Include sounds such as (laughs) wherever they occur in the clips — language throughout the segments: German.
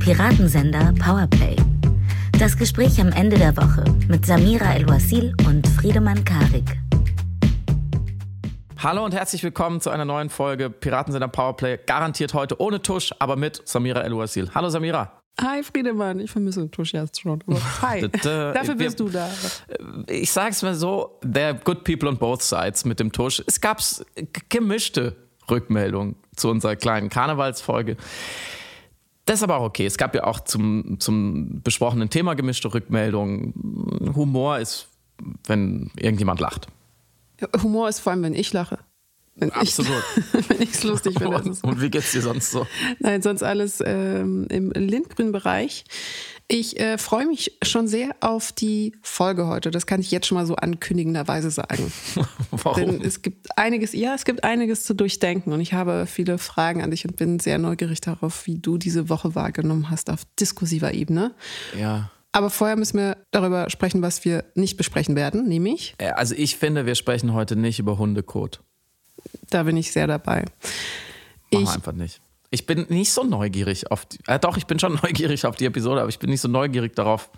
Piratensender Powerplay. Das Gespräch am Ende der Woche mit Samira El-Wasil und Friedemann Karik. Hallo und herzlich willkommen zu einer neuen Folge Piratensender Powerplay. Garantiert heute ohne Tusch, aber mit Samira El-Wasil. Hallo Samira. Hi Friedemann, ich vermisse Tusch jetzt schon. Hi, (laughs) dafür bist du da. Ich sag's mal so, there are good people on both sides mit dem Tusch. Es gab gemischte Rückmeldungen zu unserer kleinen Karnevalsfolge. Das ist aber auch okay. Es gab ja auch zum, zum besprochenen Thema gemischte Rückmeldungen. Humor ist, wenn irgendjemand lacht. Humor ist vor allem, wenn ich lache. Wenn Absolut. Ich, (laughs) wenn ich es lustig finde. Und, und, wie geht's dir sonst so? Nein, sonst alles ähm, im lindgrünen Bereich. Ich äh, freue mich schon sehr auf die Folge heute. Das kann ich jetzt schon mal so ankündigenderweise sagen. (laughs) Warum? Denn es gibt einiges, ja, es gibt einiges zu durchdenken und ich habe viele Fragen an dich und bin sehr neugierig darauf, wie du diese Woche wahrgenommen hast auf diskursiver Ebene. Ja. Aber vorher müssen wir darüber sprechen, was wir nicht besprechen werden, nämlich. Also ich finde, wir sprechen heute nicht über Hundekot. Da bin ich sehr dabei. Mach ich, einfach nicht. Ich bin nicht so neugierig auf die, äh, doch, ich bin schon (laughs) neugierig auf die Episode, aber ich bin nicht so neugierig darauf,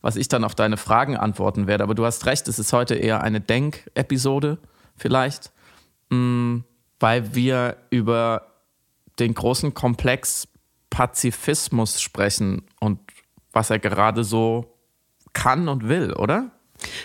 was ich dann auf deine Fragen antworten werde. Aber du hast recht, es ist heute eher eine Denk-Episode vielleicht, mh, mm, weil wir über den großen Komplex Pazifismus sprechen und was er gerade so kann und will, oder?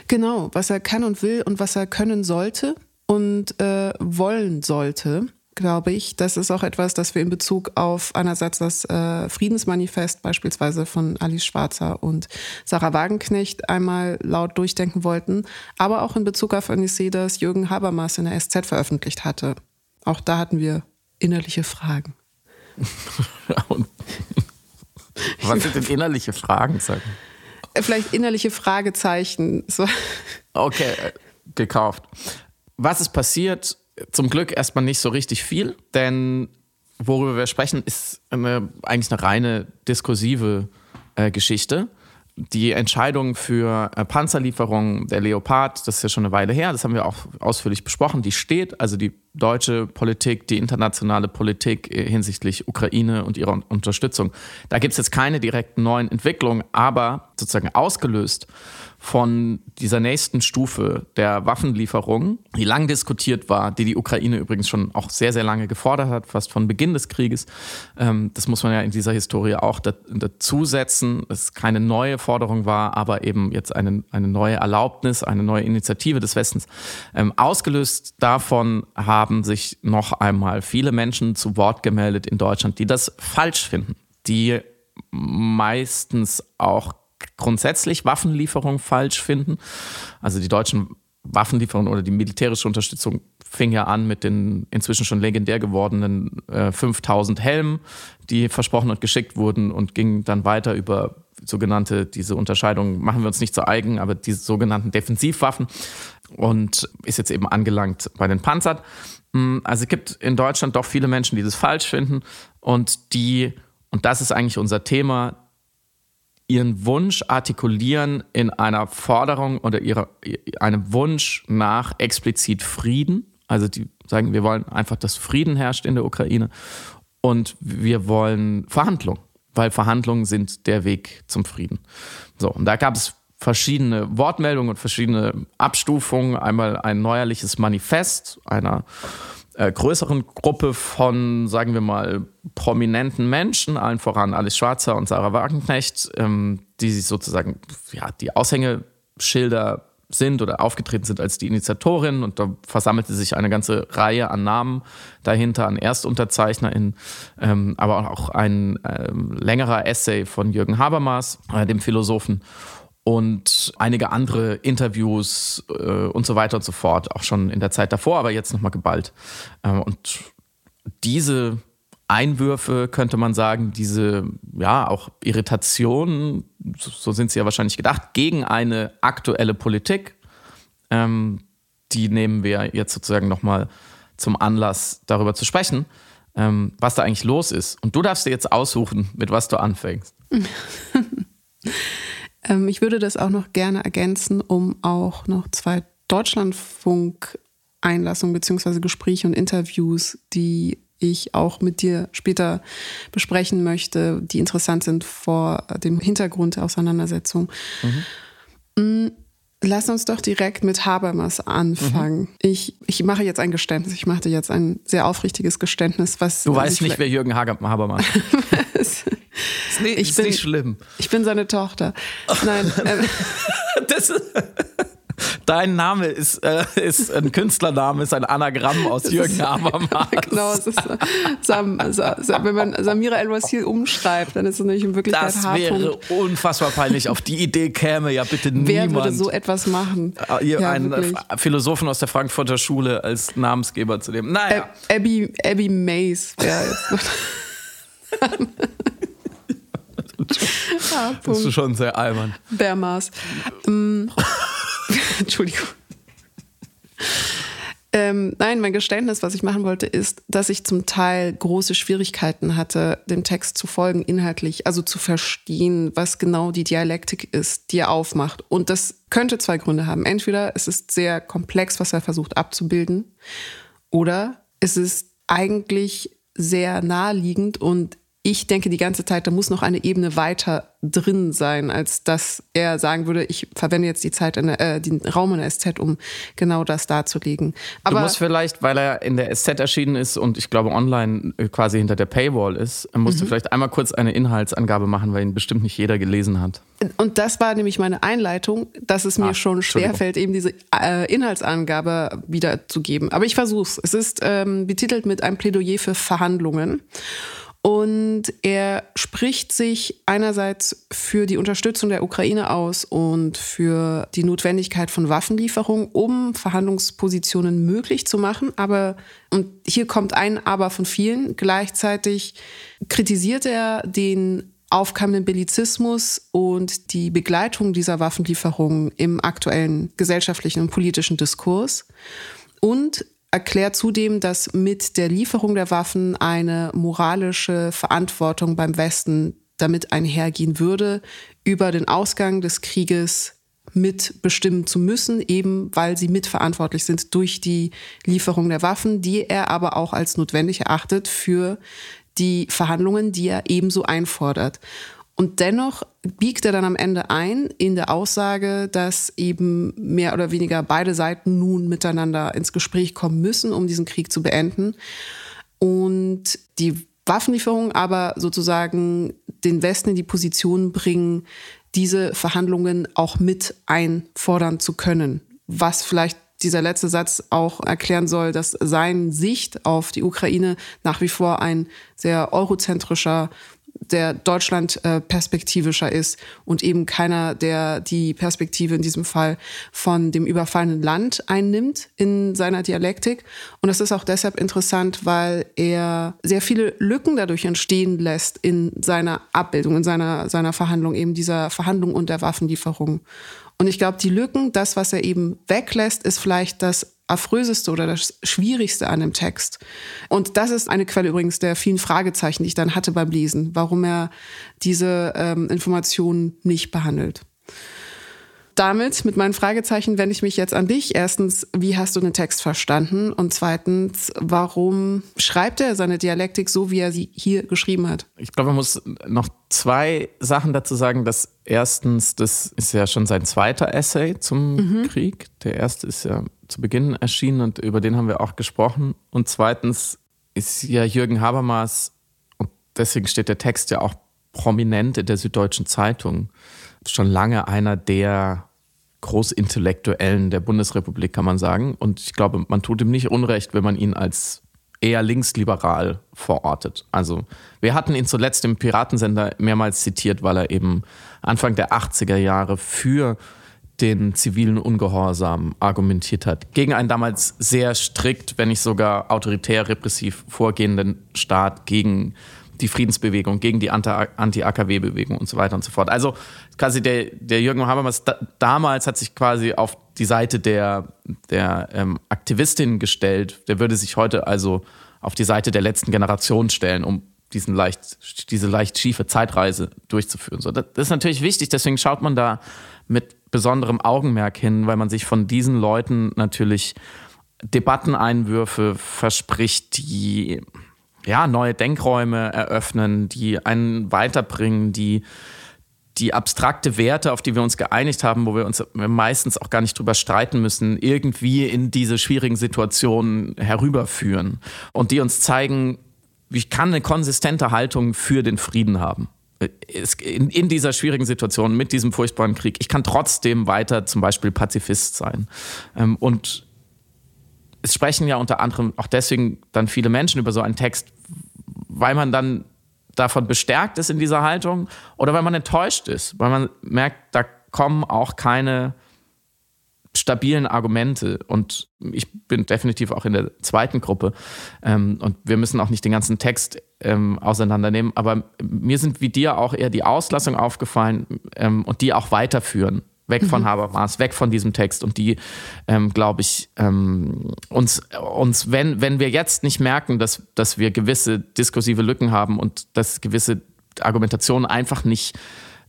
Genau, was er kann und will und was er können sollte und äh, wollen sollte glaube ich. Das ist auch etwas, das wir in Bezug auf einerseits das äh, Friedensmanifest beispielsweise von Alice Schwarzer und Sarah Wagenknecht einmal laut durchdenken wollten, aber auch in Bezug auf ein Essay, das Jürgen Habermas in der SZ veröffentlicht hatte. Auch da hatten wir innerliche Fragen. (laughs) Was sind denn innerliche Fragen? Sagen? Vielleicht innerliche Fragezeichen. So. Okay, äh, gekauft. Was ist passiert? Zum Glück erstmal nicht so richtig viel, denn worüber wir sprechen, ist eine, eigentlich eine reine diskursive äh, Geschichte. Die Entscheidung für äh, Panzerlieferungen der Leopard, das ist ja schon eine Weile her, das haben wir auch ausführlich besprochen, die steht, also die deutsche Politik, die internationale Politik äh, hinsichtlich Ukraine und ihrer Unterstützung. Da gibt es jetzt keine direkten neuen Entwicklungen, aber sozusagen ausgelöst von dieser nächsten Stufe der Waffenlieferung, die lang diskutiert war, die die Ukraine übrigens schon auch sehr, sehr lange gefordert hat, fast von Beginn des Krieges. Ähm, das muss man ja in dieser Historie auch dazusetzen, es keine neue Forderung war, aber eben jetzt eine, eine neue Erlaubnis, eine neue Initiative des Westens. Ähm, ausgelöst davon haben sich noch einmal viele Menschen zu Wort gemeldet in Deutschland, die das falsch finden, die meistens auch grundsätzlich Waffenlieferungen falsch finden. Also die deutschen Waffenlieferungen oder die militärische Unterstützung fing ja an mit den inzwischen schon legendär gewordenen äh, 5000 Helmen, die versprochen und geschickt wurden und ging dann weiter über sogenannte, diese Unterscheidung machen wir uns nicht zu eigen, aber diese sogenannten Defensivwaffen und ist jetzt eben angelangt bei den Panzern. Hm, also es gibt in Deutschland doch viele Menschen, die das falsch finden und die, und das ist eigentlich unser Thema, ihren Wunsch artikulieren in einer Forderung oder ihre, einem Wunsch nach explizit Frieden. Also die sagen, wir wollen einfach, dass Frieden herrscht in der Ukraine und wir wollen Verhandlungen, weil Verhandlungen sind der Weg zum Frieden. So, und da gab es verschiedene Wortmeldungen und verschiedene Abstufungen. Einmal ein neuerliches Manifest einer äh, größeren Gruppe von, sagen wir mal, prominenten Menschen, allen voran Alice Schwarzer und Sarah Wagenknecht, ähm, die sich sozusagen, ja, die Aushängeschilder sind oder aufgetreten sind als die Initiatorin und da versammelte sich eine ganze Reihe an Namen dahinter, an ErstunterzeichnerInnen, ähm, aber auch ein ähm, längerer Essay von Jürgen Habermas, äh, dem Philosophen und einige andere Interviews äh, und so weiter und so fort, auch schon in der Zeit davor, aber jetzt nochmal geballt. Ähm, und diese Einwürfe, könnte man sagen, diese, ja, auch Irritationen, so sind sie ja wahrscheinlich gedacht, gegen eine aktuelle Politik, ähm, die nehmen wir jetzt sozusagen nochmal zum Anlass, darüber zu sprechen, ähm, was da eigentlich los ist. Und du darfst dir jetzt aussuchen, mit was du anfängst. (laughs) Ähm, ich würde das auch noch gerne ergänzen, um auch noch zwei Deutschlandfunk-Einlassungen bzw. Gespräche und Interviews, die ich auch mit dir später besprechen möchte, die interessant sind vor dem Hintergrund der Auseinandersetzung. Mhm. Lass uns doch direkt mit Habermas anfangen. Mhm. Ich, ich mache jetzt ein Geständnis. Ich mache jetzt ein sehr aufrichtiges Geständnis. Was du weißt nicht, wer Jürgen Habermas ist. (laughs) ist, nicht, ich ist bin, nicht schlimm. Ich bin seine Tochter. Nein. (laughs) Ähm, das ist Dein Name ist, äh, ist ein Künstlername, ist ein Anagramm aus Jürgen Habermas. (laughs) genau, es ist äh, Sam, Sam, wenn man Samira El-Wasil umschreibt, dann ist es nämlich in Wirklichkeit Das wäre unfassbar peinlich. Auf die Idee käme ja bitte niemand. Wer würde so etwas machen? Äh, hier ja, einen wirklich. Philosophen aus der Frankfurter Schule als Namensgeber zu nehmen. Naja. Abby, Abby Mays wäre jetzt ah, (laughs) das ist schon sehr albern. Bärmaß. Ähm, (laughs) Entschuldigung. Ähm, nein, mein Geständnis, was ich machen wollte, ist, dass ich zum Teil große Schwierigkeiten hatte, dem Text zu folgen, inhaltlich, also zu verstehen, was genau die Dialektik ist, die er aufmacht. Und das könnte zwei Gründe haben. Entweder es ist sehr komplex, was er versucht abzubilden, oder es ist eigentlich sehr naheliegend und ich denke die ganze Zeit, da muss noch eine Ebene weiter drin sein, als dass er sagen würde, ich verwende jetzt die Zeit, in der, äh, den Raum in der SZ, um genau das darzulegen. Aber du musst vielleicht, weil er in der SZ erschienen ist und ich glaube online äh, quasi hinter der Paywall ist, musst mhm. du vielleicht einmal kurz eine Inhaltsangabe machen, weil ihn bestimmt nicht jeder gelesen hat. Und das war nämlich meine Einleitung, dass es mir ah, schon schwerfällt, eben diese äh, Inhaltsangabe wiederzugeben. Aber ich versuche es. Es ist ähm, betitelt mit einem Plädoyer für Verhandlungen. Und er spricht sich einerseits für die Unterstützung der Ukraine aus und für die Notwendigkeit von Waffenlieferungen, um Verhandlungspositionen möglich zu machen. Aber, und hier kommt ein Aber von vielen, gleichzeitig kritisiert er den aufkommenden Bellizismus und die Begleitung dieser Waffenlieferungen im aktuellen gesellschaftlichen und politischen Diskurs. Und erklärt zudem, dass mit der Lieferung der Waffen eine moralische Verantwortung beim Westen damit einhergehen würde, über den Ausgang des Krieges mitbestimmen zu müssen, eben weil sie mitverantwortlich sind durch die Lieferung der Waffen, die er aber auch als notwendig erachtet für die Verhandlungen, die er ebenso einfordert. Und dennoch biegt er dann am Ende ein in der Aussage, dass eben mehr oder weniger beide Seiten nun miteinander ins Gespräch kommen müssen, um diesen Krieg zu beenden. Und die Waffenlieferungen aber sozusagen den Westen in die Position bringen, diese Verhandlungen auch mit einfordern zu können. Was vielleicht dieser letzte Satz auch erklären soll, dass sein Sicht auf die Ukraine nach wie vor ein sehr eurozentrischer der Deutschland äh, perspektivischer ist und eben keiner, der die Perspektive in diesem Fall von dem überfallenen Land einnimmt in seiner Dialektik. Und das ist auch deshalb interessant, weil er sehr viele Lücken dadurch entstehen lässt in seiner Abbildung, in seiner, seiner Verhandlung, eben dieser Verhandlung und der Waffenlieferung. Und ich glaube, die Lücken, das, was er eben weglässt, ist vielleicht das affröseste oder das Schwierigste an dem Text. Und das ist eine Quelle übrigens der vielen Fragezeichen, die ich dann hatte beim Lesen, warum er diese ähm, Informationen nicht behandelt damit, mit meinen Fragezeichen, wende ich mich jetzt an dich. Erstens, wie hast du den Text verstanden? Und zweitens, warum schreibt er seine Dialektik so, wie er sie hier geschrieben hat? Ich glaube, man muss noch zwei Sachen dazu sagen. Dass erstens, das ist ja schon sein zweiter Essay zum mhm. Krieg. Der erste ist ja zu Beginn erschienen und über den haben wir auch gesprochen. Und zweitens ist ja Jürgen Habermas, und deswegen steht der Text ja auch prominent in der Süddeutschen Zeitung schon lange einer der Großintellektuellen der Bundesrepublik, kann man sagen. Und ich glaube, man tut ihm nicht Unrecht, wenn man ihn als eher linksliberal verortet. Also wir hatten ihn zuletzt im Piratensender mehrmals zitiert, weil er eben Anfang der 80er Jahre für den zivilen Ungehorsam argumentiert hat. Gegen einen damals sehr strikt, wenn nicht sogar autoritär repressiv vorgehenden Staat, gegen die Friedensbewegung, gegen die Anti-AKW-Bewegung und so weiter und so fort. Also quasi der, der Jürgen Habermas da, damals hat sich quasi auf die Seite der, der ähm, Aktivistin gestellt. Der würde sich heute also auf die Seite der letzten Generation stellen, um diesen leicht, diese leicht schiefe Zeitreise durchzuführen. So, das ist natürlich wichtig, deswegen schaut man da mit besonderem Augenmerk hin, weil man sich von diesen Leuten natürlich Debatteneinwürfe verspricht, die ja, neue Denkräume eröffnen, die einen weiterbringen, die die abstrakte Werte, auf die wir uns geeinigt haben, wo wir uns meistens auch gar nicht drüber streiten müssen, irgendwie in diese schwierigen Situationen herüberführen und die uns zeigen, ich kann eine konsistente Haltung für den Frieden haben. In, in, dieser schwierigen Situation mit diesem furchtbaren Krieg, ich kann trotzdem weiter zum Beispiel Pazifist sein. Ähm, und es sprechen ja unter anderem auch deswegen dann viele Menschen über so einen Text, weil man dann davon bestärkt ist in dieser Haltung oder weil man enttäuscht ist, weil man merkt, da kommen auch keine stabilen Argumente. Und ich bin definitiv auch in der zweiten Gruppe. Ähm, und wir müssen auch nicht den ganzen Text ähm, auseinandernehmen. Aber mir sind wie dir auch eher die Auslassung aufgefallen ähm, und die auch weiterführen weg von mhm. Habermas, weg von diesem Text und die, ähm, glaube ich, ähm, uns, uns wenn, wenn wir jetzt nicht merken, dass, dass wir gewisse diskursive Lücken haben und dass gewisse Argumentationen einfach nicht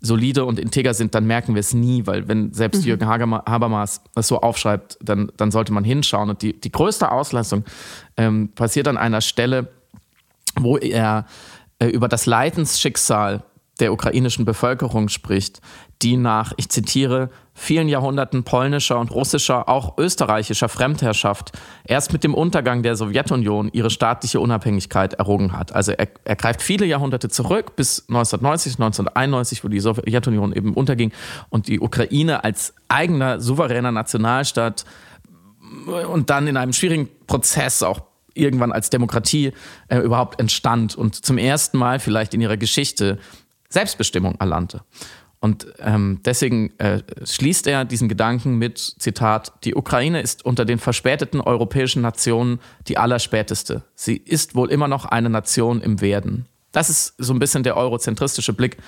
solide und integer sind, dann merken wir es nie, weil wenn selbst mhm. Jürgen Habermas das so aufschreibt, dann, dann sollte man hinschauen. Und die, die größte Auslassung ähm, passiert an einer Stelle, wo er äh, über das Leidensschicksal der ukrainischen Bevölkerung spricht, die nach, ich zitiere, vielen Jahrhunderten polnischer und russischer, auch österreichischer Fremdherrschaft erst mit dem Untergang der Sowjetunion ihre staatliche Unabhängigkeit errungen hat. Also er, er greift viele Jahrhunderte zurück bis 1990, 1991, wo die Sowjetunion eben unterging und die Ukraine als eigener souveräner Nationalstaat und dann in einem schwierigen Prozess auch irgendwann als Demokratie äh, überhaupt entstand und zum ersten Mal vielleicht in ihrer Geschichte Selbstbestimmung erlannte. Und ähm, deswegen äh, schließt er diesen Gedanken mit, Zitat, die Ukraine ist unter den verspäteten europäischen Nationen die allerspäteste. Sie ist wohl immer noch eine Nation im Werden. Das ist so ein bisschen der eurozentristische Blick,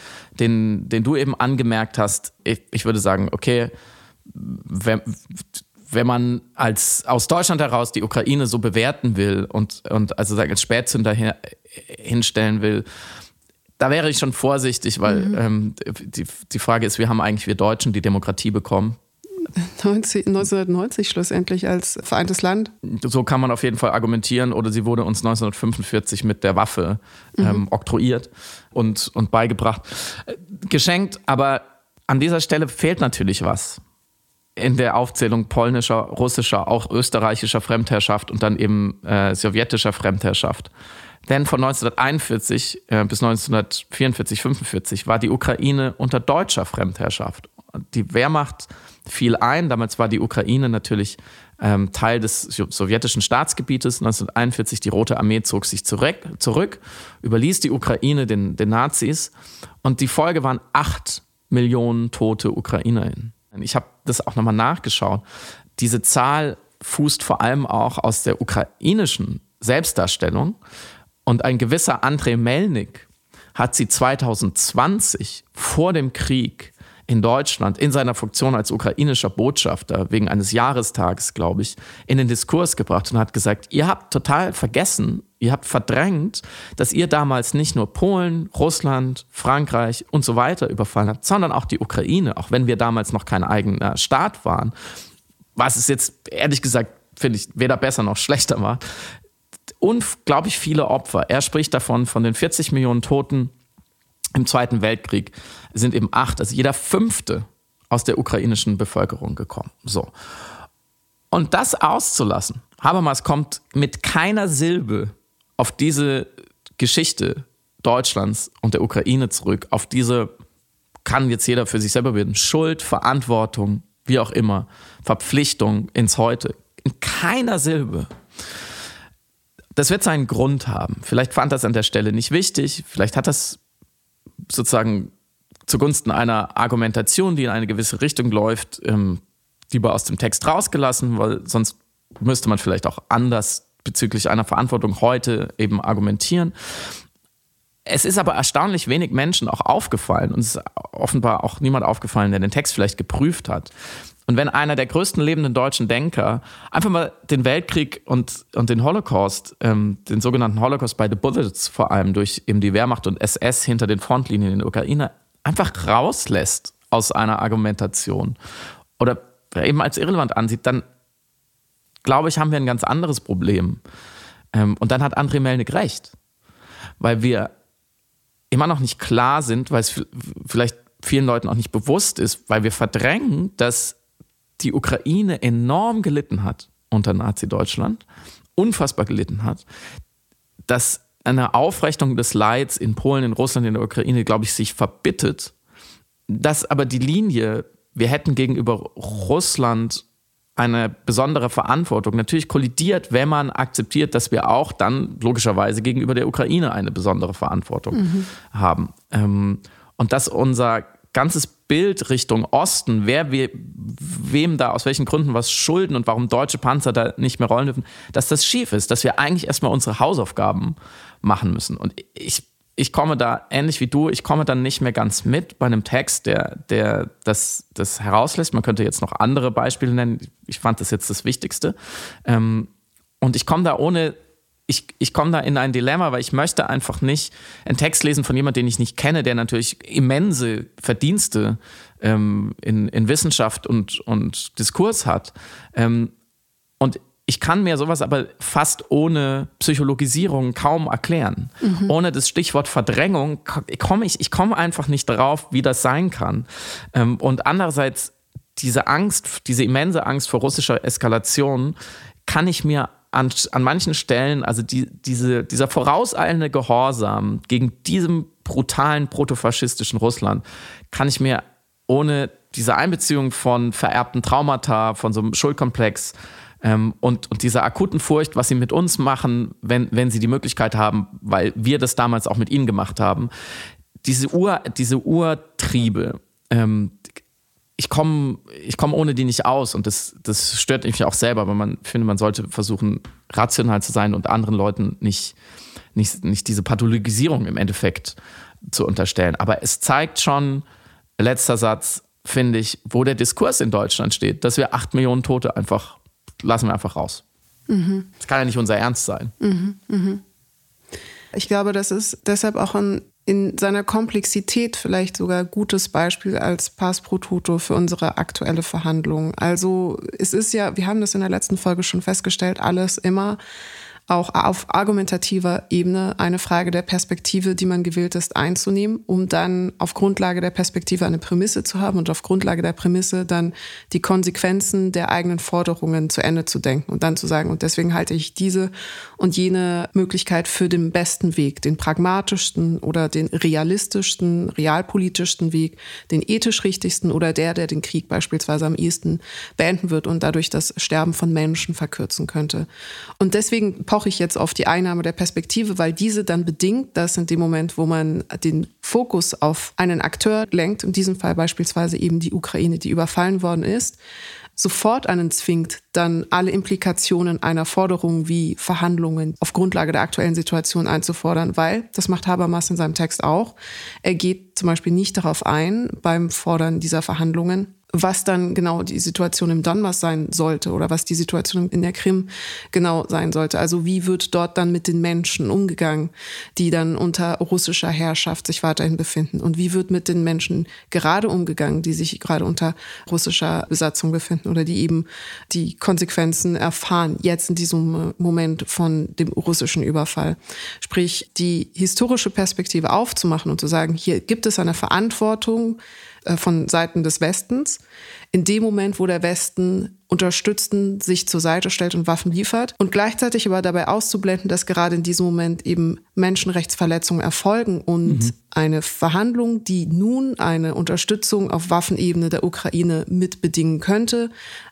den, den du eben angemerkt hast. Ich, ich würde sagen, okay, wenn, wenn man als aus Deutschland heraus die Ukraine so bewerten will und, und also sagen, als Spätzünder hin, hinstellen will, da wäre ich schon vorsichtig, weil mhm. ähm, die, die Frage ist, wir haben eigentlich wir Deutschen die Demokratie bekommen. 90, 1990 schlussendlich als vereintes Land. So kann man auf jeden Fall argumentieren. Oder sie wurde uns 1945 mit der Waffe ähm, mhm. oktroyiert und, und beigebracht. Geschenkt, aber an dieser Stelle fehlt natürlich was in der Aufzählung polnischer, russischer, auch österreichischer Fremdherrschaft und dann eben äh, sowjetischer Fremdherrschaft. Denn von 1941 äh, bis 1944, 45 war die Ukraine unter deutscher Fremdherrschaft. Die Wehrmacht fiel ein. Damals war die Ukraine natürlich ähm, Teil des sowjetischen Staatsgebietes. 1941 die Rote Armee zog sich zurück, zurück überließ die Ukraine den, den Nazis. Und die Folge waren acht Millionen tote UkrainerInnen. Ich habe das auch nochmal nachgeschaut. Diese Zahl fußt vor allem auch aus der ukrainischen Selbstdarstellung. Und ein gewisser Andrei Melnik hat sie 2020 vor dem Krieg in Deutschland in seiner Funktion als ukrainischer Botschafter wegen eines Jahrestages, glaube ich, in den Diskurs gebracht und hat gesagt, ihr habt total vergessen, ihr habt verdrängt, dass ihr damals nicht nur Polen, Russland, Frankreich und so weiter überfallen habt, sondern auch die Ukraine, auch wenn wir damals noch kein eigener Staat waren. Was es jetzt ehrlich gesagt, finde ich, weder besser noch schlechter war unglaublich viele Opfer. Er spricht davon, von den 40 Millionen Toten im Zweiten Weltkrieg sind eben acht, also jeder fünfte aus der ukrainischen Bevölkerung gekommen. So. Und das auszulassen, Habermas kommt mit keiner Silbe auf diese Geschichte Deutschlands und der Ukraine zurück, auf diese kann jetzt jeder für sich selber werden, Schuld, Verantwortung, wie auch immer, Verpflichtung ins Heute. In keiner Silbe. Das wird seinen Grund haben. Vielleicht fand das an der Stelle nicht wichtig, vielleicht hat das sozusagen zugunsten einer Argumentation, die in eine gewisse Richtung läuft, ähm, lieber aus dem Text rausgelassen, weil sonst müsste man vielleicht auch anders bezüglich einer Verantwortung heute eben argumentieren. Es ist aber erstaunlich wenig Menschen auch aufgefallen und es ist offenbar auch niemand aufgefallen, der den Text vielleicht geprüft hat, und wenn einer der größten lebenden deutschen Denker einfach mal den Weltkrieg und, und den Holocaust, ähm, den sogenannten Holocaust by the Bullets vor allem durch eben die Wehrmacht und SS hinter den Frontlinien in der Ukraine, einfach rauslässt aus einer Argumentation oder eben als irrelevant ansieht, dann glaube ich, haben wir ein ganz anderes Problem. Ähm, und dann hat André Melnik recht. weil wir immer noch nicht klar sind, weil es vielleicht vielen Leuten auch nicht bewusst ist, weil wir verdrängen, dass die Ukraine enorm gelitten hat unter Nazi-Deutschland, unfassbar gelitten hat, dass eine Aufrechnung des Leids in Polen, in Russland, in der Ukraine, glaube ich, sich verbittet, dass aber die Linie, wir hätten gegenüber Russland eine besondere Verantwortung natürlich kollidiert, wenn man akzeptiert, dass wir auch dann logischerweise gegenüber der Ukraine eine besondere Verantwortung mhm. haben. Ähm, und dass unser ganzes Bild Richtung Osten, wer we, wem da aus welchen Gründen was schulden und warum deutsche Panzer da nicht mehr rollen dürfen, dass das schief ist, dass wir eigentlich erstmal unsere Hausaufgaben machen müssen. Und ich, ich komme da ähnlich wie du, ich komme dann nicht mehr ganz mit bei einem Text, der, der das, das herauslässt. Man könnte jetzt noch andere Beispiele nennen. Ich fand das jetzt das Wichtigste. Ähm, und ich komme da ohne ich, ich komme da in ein Dilemma, weil ich möchte einfach nicht einen Text lesen von jemandem, den ich nicht kenne, der natürlich immense Verdienste ähm, in, in Wissenschaft und, und Diskurs hat. Ähm, und ich kann mir sowas aber fast ohne Psychologisierung kaum erklären. Mhm. Ohne das Stichwort Verdrängung komme ich, ich komme einfach nicht darauf, wie das sein kann. Ähm, und andererseits diese Angst, diese immense Angst vor russischer Eskalation kann ich mir an, an manchen Stellen, also die, diese, dieser vorauseilende Gehorsam gegen diesem brutalen protofaschistischen Russland, kann ich mir ohne diese Einbeziehung von vererbten Traumata, von so einem Schuldkomplex ähm, und, und dieser akuten Furcht, was sie mit uns machen, wenn, wenn sie die Möglichkeit haben, weil wir das damals auch mit ihnen gemacht haben, diese, Ur, diese Urtriebe, ähm, ich komme ich komm ohne die nicht aus und das, das stört mich auch selber, aber man finde, man sollte versuchen, rational zu sein und anderen Leuten nicht, nicht, nicht diese Pathologisierung im Endeffekt zu unterstellen. Aber es zeigt schon, letzter Satz, finde ich, wo der Diskurs in Deutschland steht, dass wir acht Millionen Tote einfach, lassen wir einfach raus. Mhm. Das kann ja nicht unser Ernst sein. Mhm, mh. Ich glaube, das ist deshalb auch ein in seiner Komplexität vielleicht sogar gutes Beispiel als Pass pro Toto für unsere aktuelle Verhandlung. Also es ist ja, wir haben das in der letzten Folge schon festgestellt, alles immer auch auf argumentativer Ebene eine Frage der Perspektive, die man gewählt ist, einzunehmen, um dann auf Grundlage der Perspektive eine Prämisse zu haben und auf Grundlage der Prämisse dann die Konsequenzen der eigenen Forderungen zu Ende zu denken und dann zu sagen, und deswegen halte ich diese und jene Möglichkeit für den besten Weg, den pragmatischsten oder den realistischsten, realpolitischsten Weg, den ethisch richtigsten oder der, der den Krieg beispielsweise am ehesten beenden wird und dadurch das Sterben von Menschen verkürzen könnte. Und deswegen poche ich jetzt auf die Einnahme der Perspektive, weil diese dann bedingt, dass in dem Moment, wo man den Fokus auf einen Akteur lenkt, in diesem Fall beispielsweise eben die Ukraine, die überfallen worden ist, sofort einen zwingt, dann alle Implikationen einer Forderung wie Verhandlungen auf Grundlage der aktuellen Situation einzufordern, weil, das macht Habermas in seinem Text auch, er geht zum Beispiel nicht darauf ein beim Fordern dieser Verhandlungen, was dann genau die Situation im Donbass sein sollte oder was die Situation in der Krim genau sein sollte. Also wie wird dort dann mit den Menschen umgegangen, die dann unter russischer Herrschaft sich weiterhin befinden? Und wie wird mit den Menschen gerade umgegangen, die sich gerade unter russischer Besatzung befinden oder die eben die Konsequenzen erfahren, jetzt in diesem Moment von dem russischen Überfall? Sprich, die historische Perspektive aufzumachen und zu sagen, hier gibt es eine Verantwortung, von Seiten des Westens. In dem Moment, wo der Westen unterstützend sich zur Seite stellt und Waffen liefert und gleichzeitig aber dabei auszublenden, dass gerade in diesem Moment eben Menschenrechtsverletzungen erfolgen und mhm. eine Verhandlung, die nun eine Unterstützung auf Waffenebene der Ukraine mitbedingen könnte,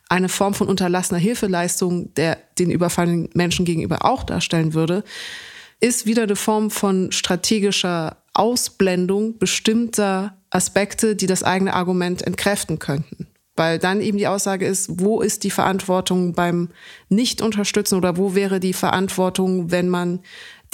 eine Form von unterlassener Hilfeleistung, der den überfallenen Menschen gegenüber auch darstellen würde, ist wieder eine Form von strategischer Ausblendung bestimmter Aspekte, die das eigene Argument entkräften könnten. Weil dann eben die Aussage ist, wo ist die Verantwortung beim Nicht-Unterstützen oder wo wäre die Verantwortung, wenn man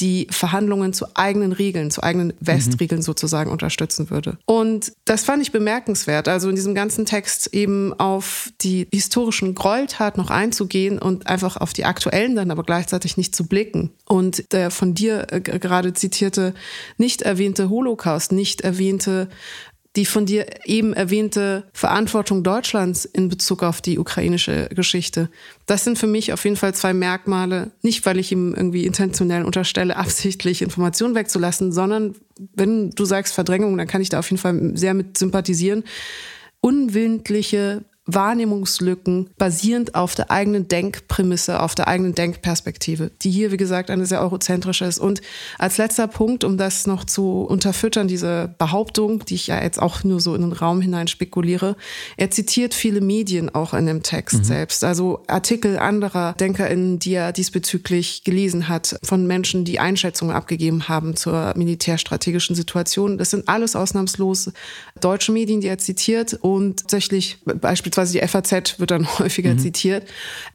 die Verhandlungen zu eigenen Regeln, zu eigenen Westregeln mhm. sozusagen unterstützen würde. Und das fand ich bemerkenswert, also in diesem ganzen Text eben auf die historischen Gräueltaten noch einzugehen und einfach auf die aktuellen dann aber gleichzeitig nicht zu blicken. Und der von dir äh, gerade zitierte, nicht erwähnte Holocaust, nicht erwähnte die von dir eben erwähnte Verantwortung Deutschlands in Bezug auf die ukrainische Geschichte. Das sind für mich auf jeden Fall zwei Merkmale, nicht weil ich ihm irgendwie intentionell unterstelle, (laughs) absichtlich Informationen wegzulassen, sondern wenn du sagst Verdrängung, dann kann ich da auf jeden Fall sehr mit sympathisieren. Unwillentliche Wahrnehmungslücken basierend auf der eigenen Denkprämisse, auf der eigenen Denkperspektive, die hier, wie gesagt, eine sehr eurozentrische ist. Und als letzter Punkt, um das noch zu unterfüttern, diese Behauptung, die ich ja jetzt auch nur so in den Raum hinein spekuliere, er zitiert viele Medien auch in dem Text mhm. selbst. Also Artikel anderer DenkerInnen, die er diesbezüglich gelesen hat, von Menschen, die Einschätzungen abgegeben haben zur militärstrategischen Situation. Das sind alles ausnahmslos deutsche Medien, die er zitiert und tatsächlich beispielsweise beispielsweise die FAZ wird dann (laughs) häufiger mhm. zitiert.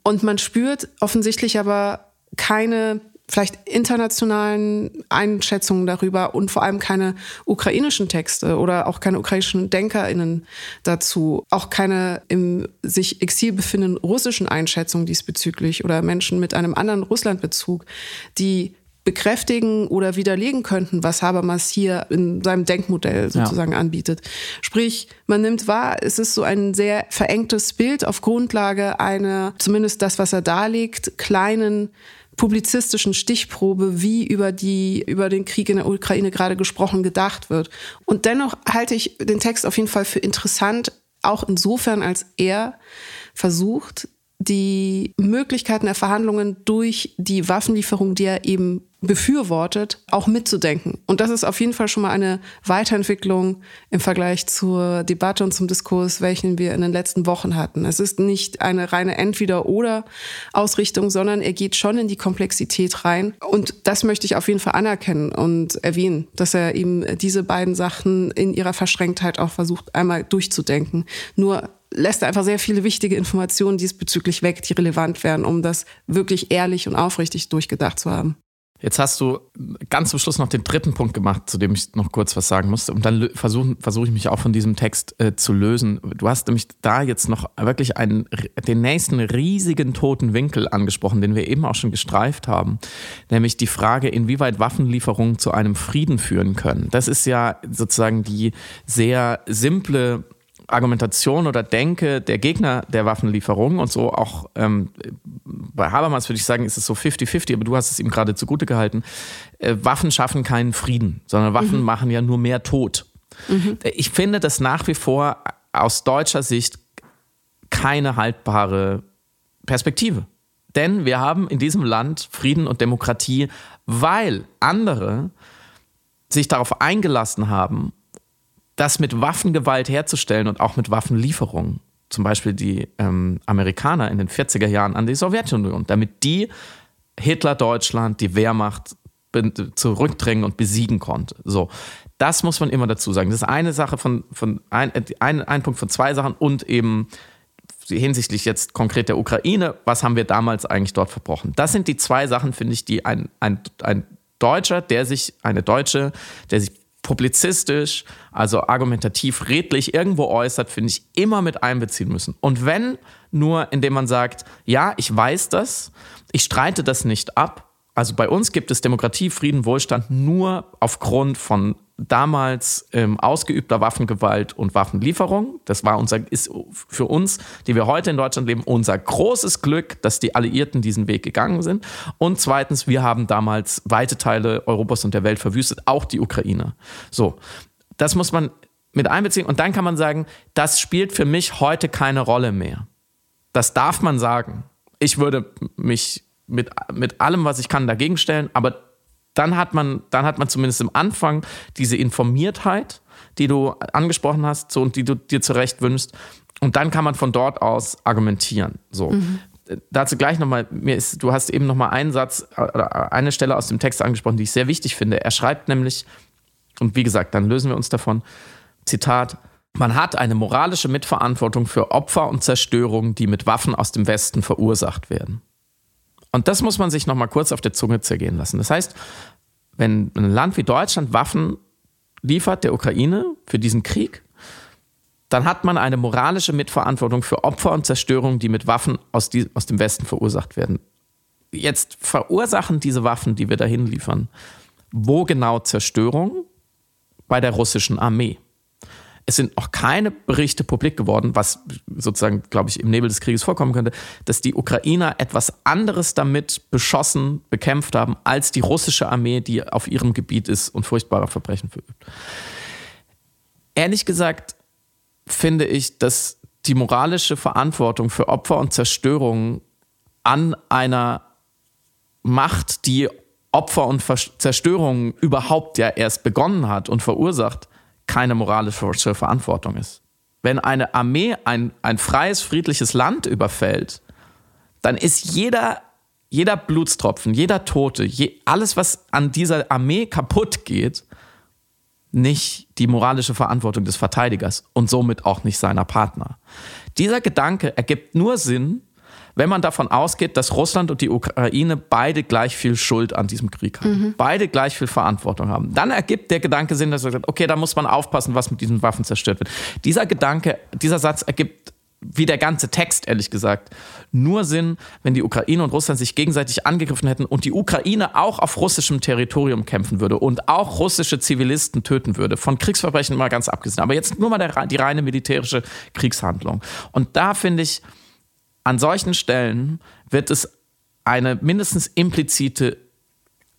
Und man spürt offensichtlich aber keine vielleicht internationalen Einschätzungen darüber und vor allem keine ukrainischen Texte oder auch keine ukrainischen DenkerInnen dazu, auch keine im sich Exil befindenden russischen Einschätzungen diesbezüglich oder Menschen mit einem anderen Russlandbezug, die bekräftigen oder widerlegen könnten, was Habermas hier in seinem Denkmodell sozusagen ja. anbietet. Sprich, man nimmt wahr, es ist so ein sehr verengtes Bild auf Grundlage einer, zumindest das, was er darlegt, kleinen publizistischen Stichprobe, wie über die, über den Krieg in der Ukraine gerade gesprochen, gedacht wird. Und dennoch halte ich den Text auf jeden Fall für interessant, auch insofern, als er versucht, die Möglichkeiten der Verhandlungen durch die Waffenlieferung, die er eben befürwortet, auch mitzudenken. Und das ist auf jeden Fall schon mal eine Weiterentwicklung im Vergleich zur Debatte und zum Diskurs, welchen wir in den letzten Wochen hatten. Es ist nicht eine reine Entweder-oder-Ausrichtung, sondern er geht schon in die Komplexität rein. Und das möchte ich auf jeden Fall anerkennen und erwähnen, dass er eben diese beiden Sachen in ihrer Verschränktheit auch versucht, einmal durchzudenken. Nur lässt einfach sehr viele wichtige Informationen diesbezüglich weg, die relevant wären, um das wirklich ehrlich und aufrichtig durchgedacht zu haben. Jetzt hast du ganz zum Schluss noch den dritten Punkt gemacht, zu dem ich noch kurz was sagen musste. Und dann versuche versuch ich mich auch von diesem Text äh, zu lösen. Du hast nämlich da jetzt noch wirklich einen, den nächsten riesigen toten Winkel angesprochen, den wir eben auch schon gestreift haben. Nämlich die Frage, inwieweit Waffenlieferungen zu einem Frieden führen können. Das ist ja sozusagen die sehr simple Argumentation oder Denke der Gegner der Waffenlieferung und so auch ähm, bei Habermas würde ich sagen, ist es so 50-50, aber du hast es ihm gerade zugute gehalten. Äh, Waffen schaffen keinen Frieden, sondern Waffen mhm. machen ja nur mehr Tod. Mhm. Ich finde das nach wie vor aus deutscher Sicht keine haltbare Perspektive. Denn wir haben in diesem Land Frieden und Demokratie, weil andere sich darauf eingelassen haben das mit Waffengewalt herzustellen und auch mit Waffenlieferungen, zum Beispiel die ähm, Amerikaner in den 40er Jahren an die Sowjetunion, damit die Hitler Deutschland, die Wehrmacht zurückdrängen und besiegen konnte. So, das muss man immer dazu sagen. Das ist eine Sache von, von ein, ein, ein Punkt von zwei Sachen und eben hinsichtlich jetzt konkret der Ukraine, was haben wir damals eigentlich dort verbrochen? Das sind die zwei Sachen, finde ich, die ein, ein, ein Deutscher, der sich, eine Deutsche, der sich publizistisch, also argumentativ redlich irgendwo äußert, finde ich, immer mit einbeziehen müssen. Und wenn nur, indem man sagt, ja, ich weiß das, ich streite das nicht ab. Also bei uns gibt es Demokratie, Frieden, Wohlstand nur aufgrund von damals ähm, ausgeübter Waffengewalt und Waffenlieferung. Das war unser, ist für uns, die wir heute in Deutschland leben, unser großes Glück, dass die Alliierten diesen Weg gegangen sind. Und zweitens, wir haben damals weite Teile Europas und der Welt verwüstet, auch die Ukraine. So, das muss man mit einbeziehen. Und dann kann man sagen, das spielt für mich heute keine Rolle mehr. Das darf man sagen. Ich würde mich mit, mit allem, was ich kann, dagegen stellen, aber dann hat man, dann hat man zumindest im Anfang diese Informiertheit, die du angesprochen hast so, und die du dir zurecht wünschst. Und dann kann man von dort aus argumentieren. So. Mhm. Dazu gleich nochmal, mir ist, du hast eben nochmal einen Satz oder eine Stelle aus dem Text angesprochen, die ich sehr wichtig finde. Er schreibt nämlich, und wie gesagt, dann lösen wir uns davon, Zitat, man hat eine moralische Mitverantwortung für Opfer und Zerstörung, die mit Waffen aus dem Westen verursacht werden. Und das muss man sich nochmal kurz auf der Zunge zergehen lassen. Das heißt, wenn ein Land wie Deutschland Waffen liefert der Ukraine für diesen Krieg, dann hat man eine moralische Mitverantwortung für Opfer und Zerstörung, die mit Waffen aus, die, aus dem Westen verursacht werden. Jetzt verursachen diese Waffen, die wir dahin liefern, wo genau Zerstörung? Bei der russischen Armee. Es sind noch keine Berichte publik geworden, was sozusagen, glaube ich, im Nebel des Krieges vorkommen könnte, dass die Ukrainer etwas anderes damit beschossen, bekämpft haben, als die russische Armee, die auf ihrem Gebiet ist und furchtbare Verbrechen verübt. Ehrlich gesagt finde ich, dass die moralische Verantwortung für Opfer und Zerstörung an einer Macht, die Opfer und Zerstörung überhaupt ja erst begonnen hat und verursacht, keine moralische Verantwortung ist. Wenn eine Armee ein, ein freies, friedliches Land überfällt, dann ist jeder, jeder Blutstropfen, jeder Tote, je, alles, was an dieser Armee kaputt geht, nicht die moralische Verantwortung des Verteidigers und somit auch nicht seiner Partner. Dieser Gedanke ergibt nur Sinn, wenn man davon ausgeht, dass Russland und die Ukraine beide gleich viel Schuld an diesem Krieg haben, mhm. beide gleich viel Verantwortung haben, dann ergibt der Gedanke Sinn, dass man sagt, okay, da muss man aufpassen, was mit diesen Waffen zerstört wird. Dieser Gedanke, dieser Satz ergibt wie der ganze Text, ehrlich gesagt, nur Sinn, wenn die Ukraine und Russland sich gegenseitig angegriffen hätten und die Ukraine auch auf russischem Territorium kämpfen würde und auch russische Zivilisten töten würde. Von Kriegsverbrechen mal ganz abgesehen. Aber jetzt nur mal der, die reine militärische Kriegshandlung. Und da finde ich, an solchen Stellen wird es eine mindestens implizite,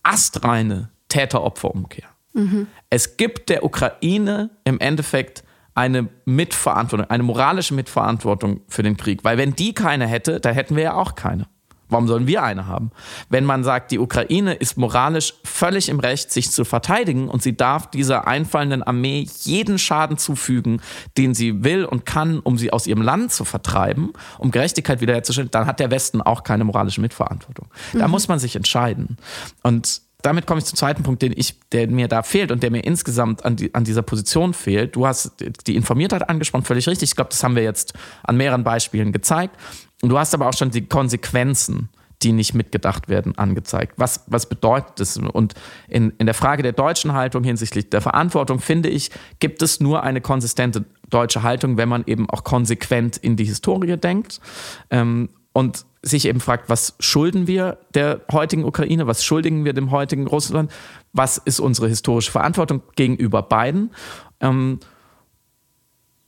astreine Täter-Opfer-Umkehr. Mhm. Es gibt der Ukraine im Endeffekt eine Mitverantwortung, eine moralische Mitverantwortung für den Krieg. Weil wenn die keine hätte, dann hätten wir ja auch keine. Warum sollen wir eine haben? Wenn man sagt, die Ukraine ist moralisch völlig im Recht, sich zu verteidigen und sie darf dieser einfallenden Armee jeden Schaden zufügen, den sie will und kann, um sie aus ihrem Land zu vertreiben, um Gerechtigkeit wiederherzustellen, dann hat der Westen auch keine moralische Mitverantwortung. Da mhm. muss man sich entscheiden. Und damit komme ich zum zweiten Punkt, den ich, der mir da fehlt und der mir insgesamt an, die, an dieser Position fehlt. Du hast die Informiertheit angesprochen, völlig richtig. Ich glaube, das haben wir jetzt an mehreren Beispielen gezeigt. Du hast aber auch schon die Konsequenzen, die nicht mitgedacht werden, angezeigt. Was, was bedeutet das? Und in, in der Frage der deutschen Haltung hinsichtlich der Verantwortung, finde ich, gibt es nur eine konsistente deutsche Haltung, wenn man eben auch konsequent in die Historie denkt. Ähm, und sich eben fragt, was schulden wir der heutigen Ukraine, was schuldigen wir dem heutigen Russland, was ist unsere historische Verantwortung gegenüber beiden. Ähm,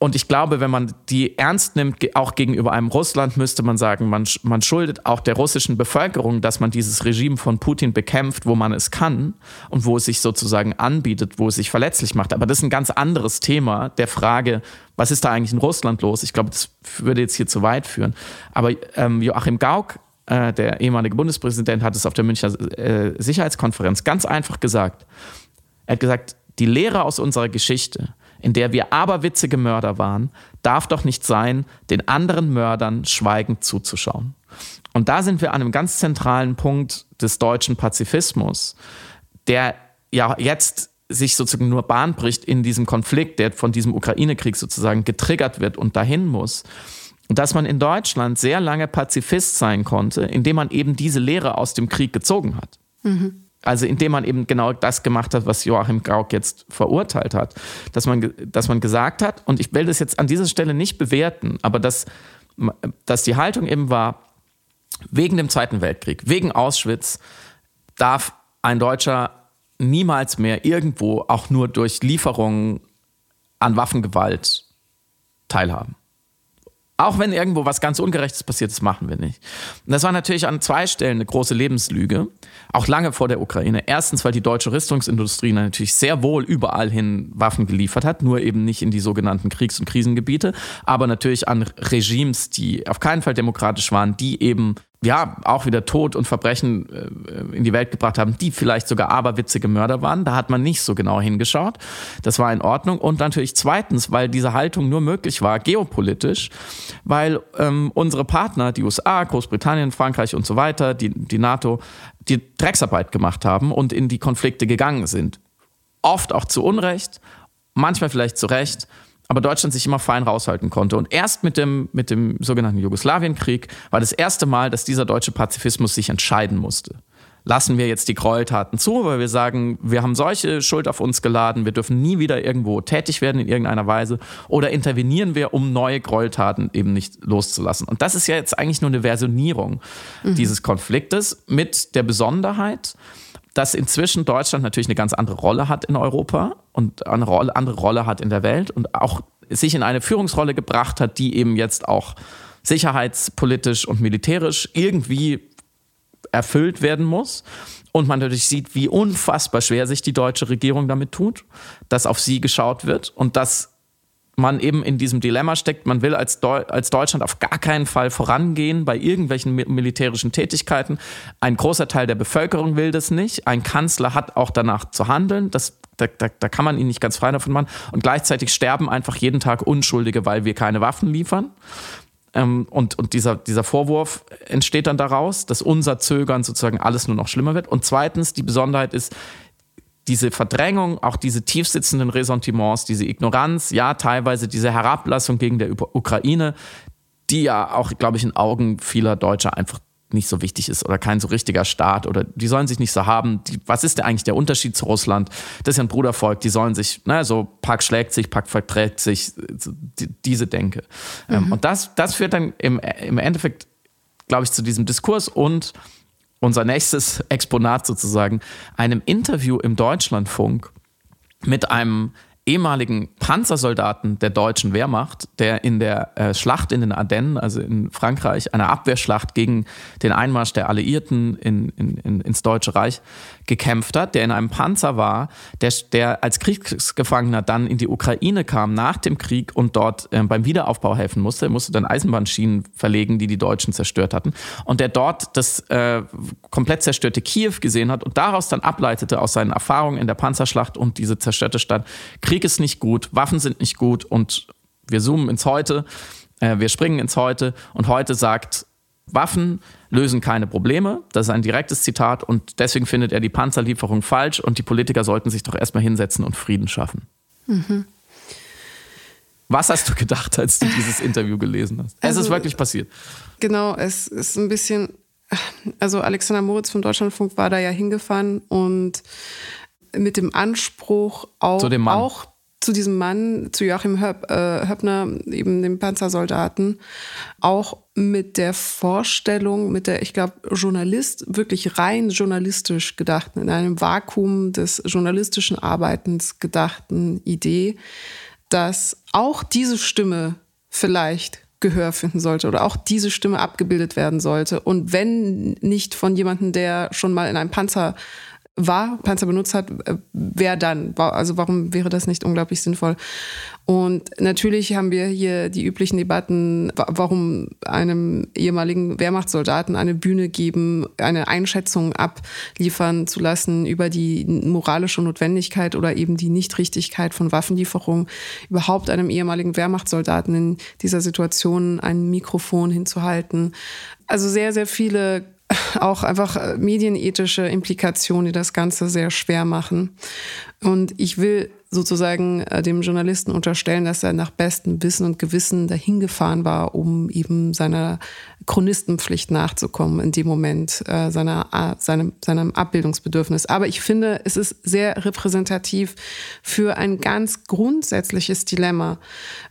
und ich glaube, wenn man die ernst nimmt, auch gegenüber einem Russland, müsste man sagen, man, man schuldet auch der russischen Bevölkerung, dass man dieses Regime von Putin bekämpft, wo man es kann und wo es sich sozusagen anbietet, wo es sich verletzlich macht. Aber das ist ein ganz anderes Thema der Frage, was ist da eigentlich in Russland los? Ich glaube, das würde jetzt hier zu weit führen. Aber ähm, Joachim Gauck, äh, der ehemalige Bundespräsident, hat es auf der Münchner äh, Sicherheitskonferenz ganz einfach gesagt. Er hat gesagt, die Lehre aus unserer Geschichte in der wir aberwitzige Mörder waren, darf doch nicht sein, den anderen Mördern schweigend zuzuschauen. Und da sind wir an einem ganz zentralen Punkt des deutschen Pazifismus, der ja jetzt sich sozusagen nur Bahn bricht in diesem Konflikt, der von diesem Ukraine-Krieg sozusagen getriggert wird und dahin muss. Und dass man in Deutschland sehr lange Pazifist sein konnte, indem man eben diese Lehre aus dem Krieg gezogen hat. Mhm. Also indem man eben genau das gemacht hat, was Joachim Gauck jetzt verurteilt hat. Dass man, dass man gesagt hat, und ich will das jetzt an dieser Stelle nicht bewerten, aber dass, dass die Haltung eben war, wegen dem Zweiten Weltkrieg, wegen Auschwitz, darf ein Deutscher niemals mehr irgendwo auch nur durch Lieferungen an Waffengewalt teilhaben. Auch wenn irgendwo was ganz Ungerechtes passiert, das machen wir nicht. Und das war natürlich an zwei Stellen eine große Lebenslüge, auch lange vor der Ukraine. Erstens, weil die deutsche Rüstungsindustrie natürlich sehr wohl überall hin Waffen geliefert hat, nur eben nicht in die sogenannten Kriegs- und Krisengebiete, aber natürlich an Regimes, die auf keinen Fall demokratisch waren, die eben ja, auch wieder Tod und Verbrechen äh, in die Welt gebracht haben, die vielleicht sogar aberwitzige Mörder waren. Da hat man nicht so genau hingeschaut. Das war in Ordnung. Und natürlich zweitens, weil diese Haltung nur möglich war, geopolitisch, weil ähm, unsere Partner, die USA, Großbritannien, Frankreich und so weiter, die, die NATO, die Drecksarbeit gemacht haben und in die Konflikte gegangen sind. Oft auch zu Unrecht, manchmal vielleicht zu Recht aber Deutschland sich immer fein raushalten konnte. Und erst mit dem, mit dem sogenannten Jugoslawienkrieg war das erste Mal, dass dieser deutsche Pazifismus sich entscheiden musste. Lassen wir jetzt die Gräueltaten zu, weil wir sagen, wir haben solche Schuld auf uns geladen, wir dürfen nie wieder irgendwo tätig werden in irgendeiner Weise, oder intervenieren wir, um neue Gräueltaten eben nicht loszulassen. Und das ist ja jetzt eigentlich nur eine Versionierung mhm. dieses Konfliktes mit der Besonderheit, dass inzwischen Deutschland natürlich eine ganz andere Rolle hat in Europa und eine Rolle, andere Rolle hat in der Welt und auch sich in eine Führungsrolle gebracht hat, die eben jetzt auch sicherheitspolitisch und militärisch irgendwie erfüllt werden muss. Und man natürlich sieht, wie unfassbar schwer sich die deutsche Regierung damit tut, dass auf sie geschaut wird und dass man eben in diesem Dilemma steckt, man will als, Deu als Deutschland auf gar keinen Fall vorangehen bei irgendwelchen militärischen Tätigkeiten. Ein großer Teil der Bevölkerung will das nicht. Ein Kanzler hat auch danach zu handeln. Das, da, da, da kann man ihn nicht ganz frei davon machen. Und gleichzeitig sterben einfach jeden Tag Unschuldige, weil wir keine Waffen liefern. Ähm, und und dieser, dieser Vorwurf entsteht dann daraus, dass unser Zögern sozusagen alles nur noch schlimmer wird. Und zweitens, die Besonderheit ist, diese Verdrängung, auch diese tiefsitzenden Ressentiments, diese Ignoranz, ja, teilweise diese Herablassung gegen der Ukraine, die ja auch, glaube ich, in Augen vieler Deutscher einfach nicht so wichtig ist oder kein so richtiger Staat oder die sollen sich nicht so haben. Die, was ist denn eigentlich der Unterschied zu Russland? Das ist ja ein Brudervolk, die sollen sich, ne, so Pack schlägt sich, Pack verträgt sich, die, diese Denke. Ähm, mhm. und das, das führt dann im, im Endeffekt, glaube ich, zu diesem Diskurs und unser nächstes Exponat sozusagen, einem Interview im Deutschlandfunk mit einem ehemaligen Panzersoldaten der deutschen Wehrmacht, der in der äh, Schlacht in den Ardennen, also in Frankreich, einer Abwehrschlacht gegen den Einmarsch der Alliierten in, in, in, ins Deutsche Reich gekämpft hat, der in einem Panzer war, der, der als Kriegsgefangener dann in die Ukraine kam nach dem Krieg und dort äh, beim Wiederaufbau helfen musste. Er musste dann Eisenbahnschienen verlegen, die die Deutschen zerstört hatten. Und der dort das äh, komplett zerstörte Kiew gesehen hat und daraus dann ableitete aus seinen Erfahrungen in der Panzerschlacht und diese zerstörte Stadt, Krieg ist nicht gut, Waffen sind nicht gut und wir zoomen ins Heute, äh, wir springen ins Heute und heute sagt, Waffen lösen keine Probleme. Das ist ein direktes Zitat und deswegen findet er die Panzerlieferung falsch und die Politiker sollten sich doch erstmal hinsetzen und Frieden schaffen. Mhm. Was hast du gedacht, als du dieses Interview gelesen hast? Also, es ist also, wirklich passiert. Genau, es ist ein bisschen, also Alexander Moritz vom Deutschlandfunk war da ja hingefahren und mit dem Anspruch auch, auch zu diesem Mann, zu Joachim Höp, äh, Höppner, eben dem Panzersoldaten, auch mit der Vorstellung, mit der, ich glaube, Journalist, wirklich rein journalistisch gedachten, in einem Vakuum des journalistischen Arbeitens gedachten Idee, dass auch diese Stimme vielleicht Gehör finden sollte oder auch diese Stimme abgebildet werden sollte. Und wenn nicht von jemandem, der schon mal in einem Panzer war, Panzer benutzt hat, äh, wer dann? Also warum wäre das nicht unglaublich sinnvoll? Und natürlich haben wir hier die üblichen Debatten, warum einem ehemaligen Wehrmachtssoldaten eine Bühne geben, eine Einschätzung abliefern zu lassen über die moralische Notwendigkeit oder eben die Nichtrichtigkeit von Waffenlieferungen, überhaupt einem ehemaligen Wehrmachtssoldaten in dieser Situation ein Mikrofon hinzuhalten. Also sehr, sehr viele auch einfach äh, medienethische Implikationen, die das Ganze sehr schwer machen. Und ich will sozusagen äh, dem Journalisten unterstellen, dass er nach bestem Wissen und Gewissen dahin gefahren war, um eben seiner Chronistenpflicht nachzukommen in dem Moment, äh, seiner, äh, seinem, seinem Abbildungsbedürfnis. Aber ich finde, es ist sehr repräsentativ für ein ganz grundsätzliches Dilemma,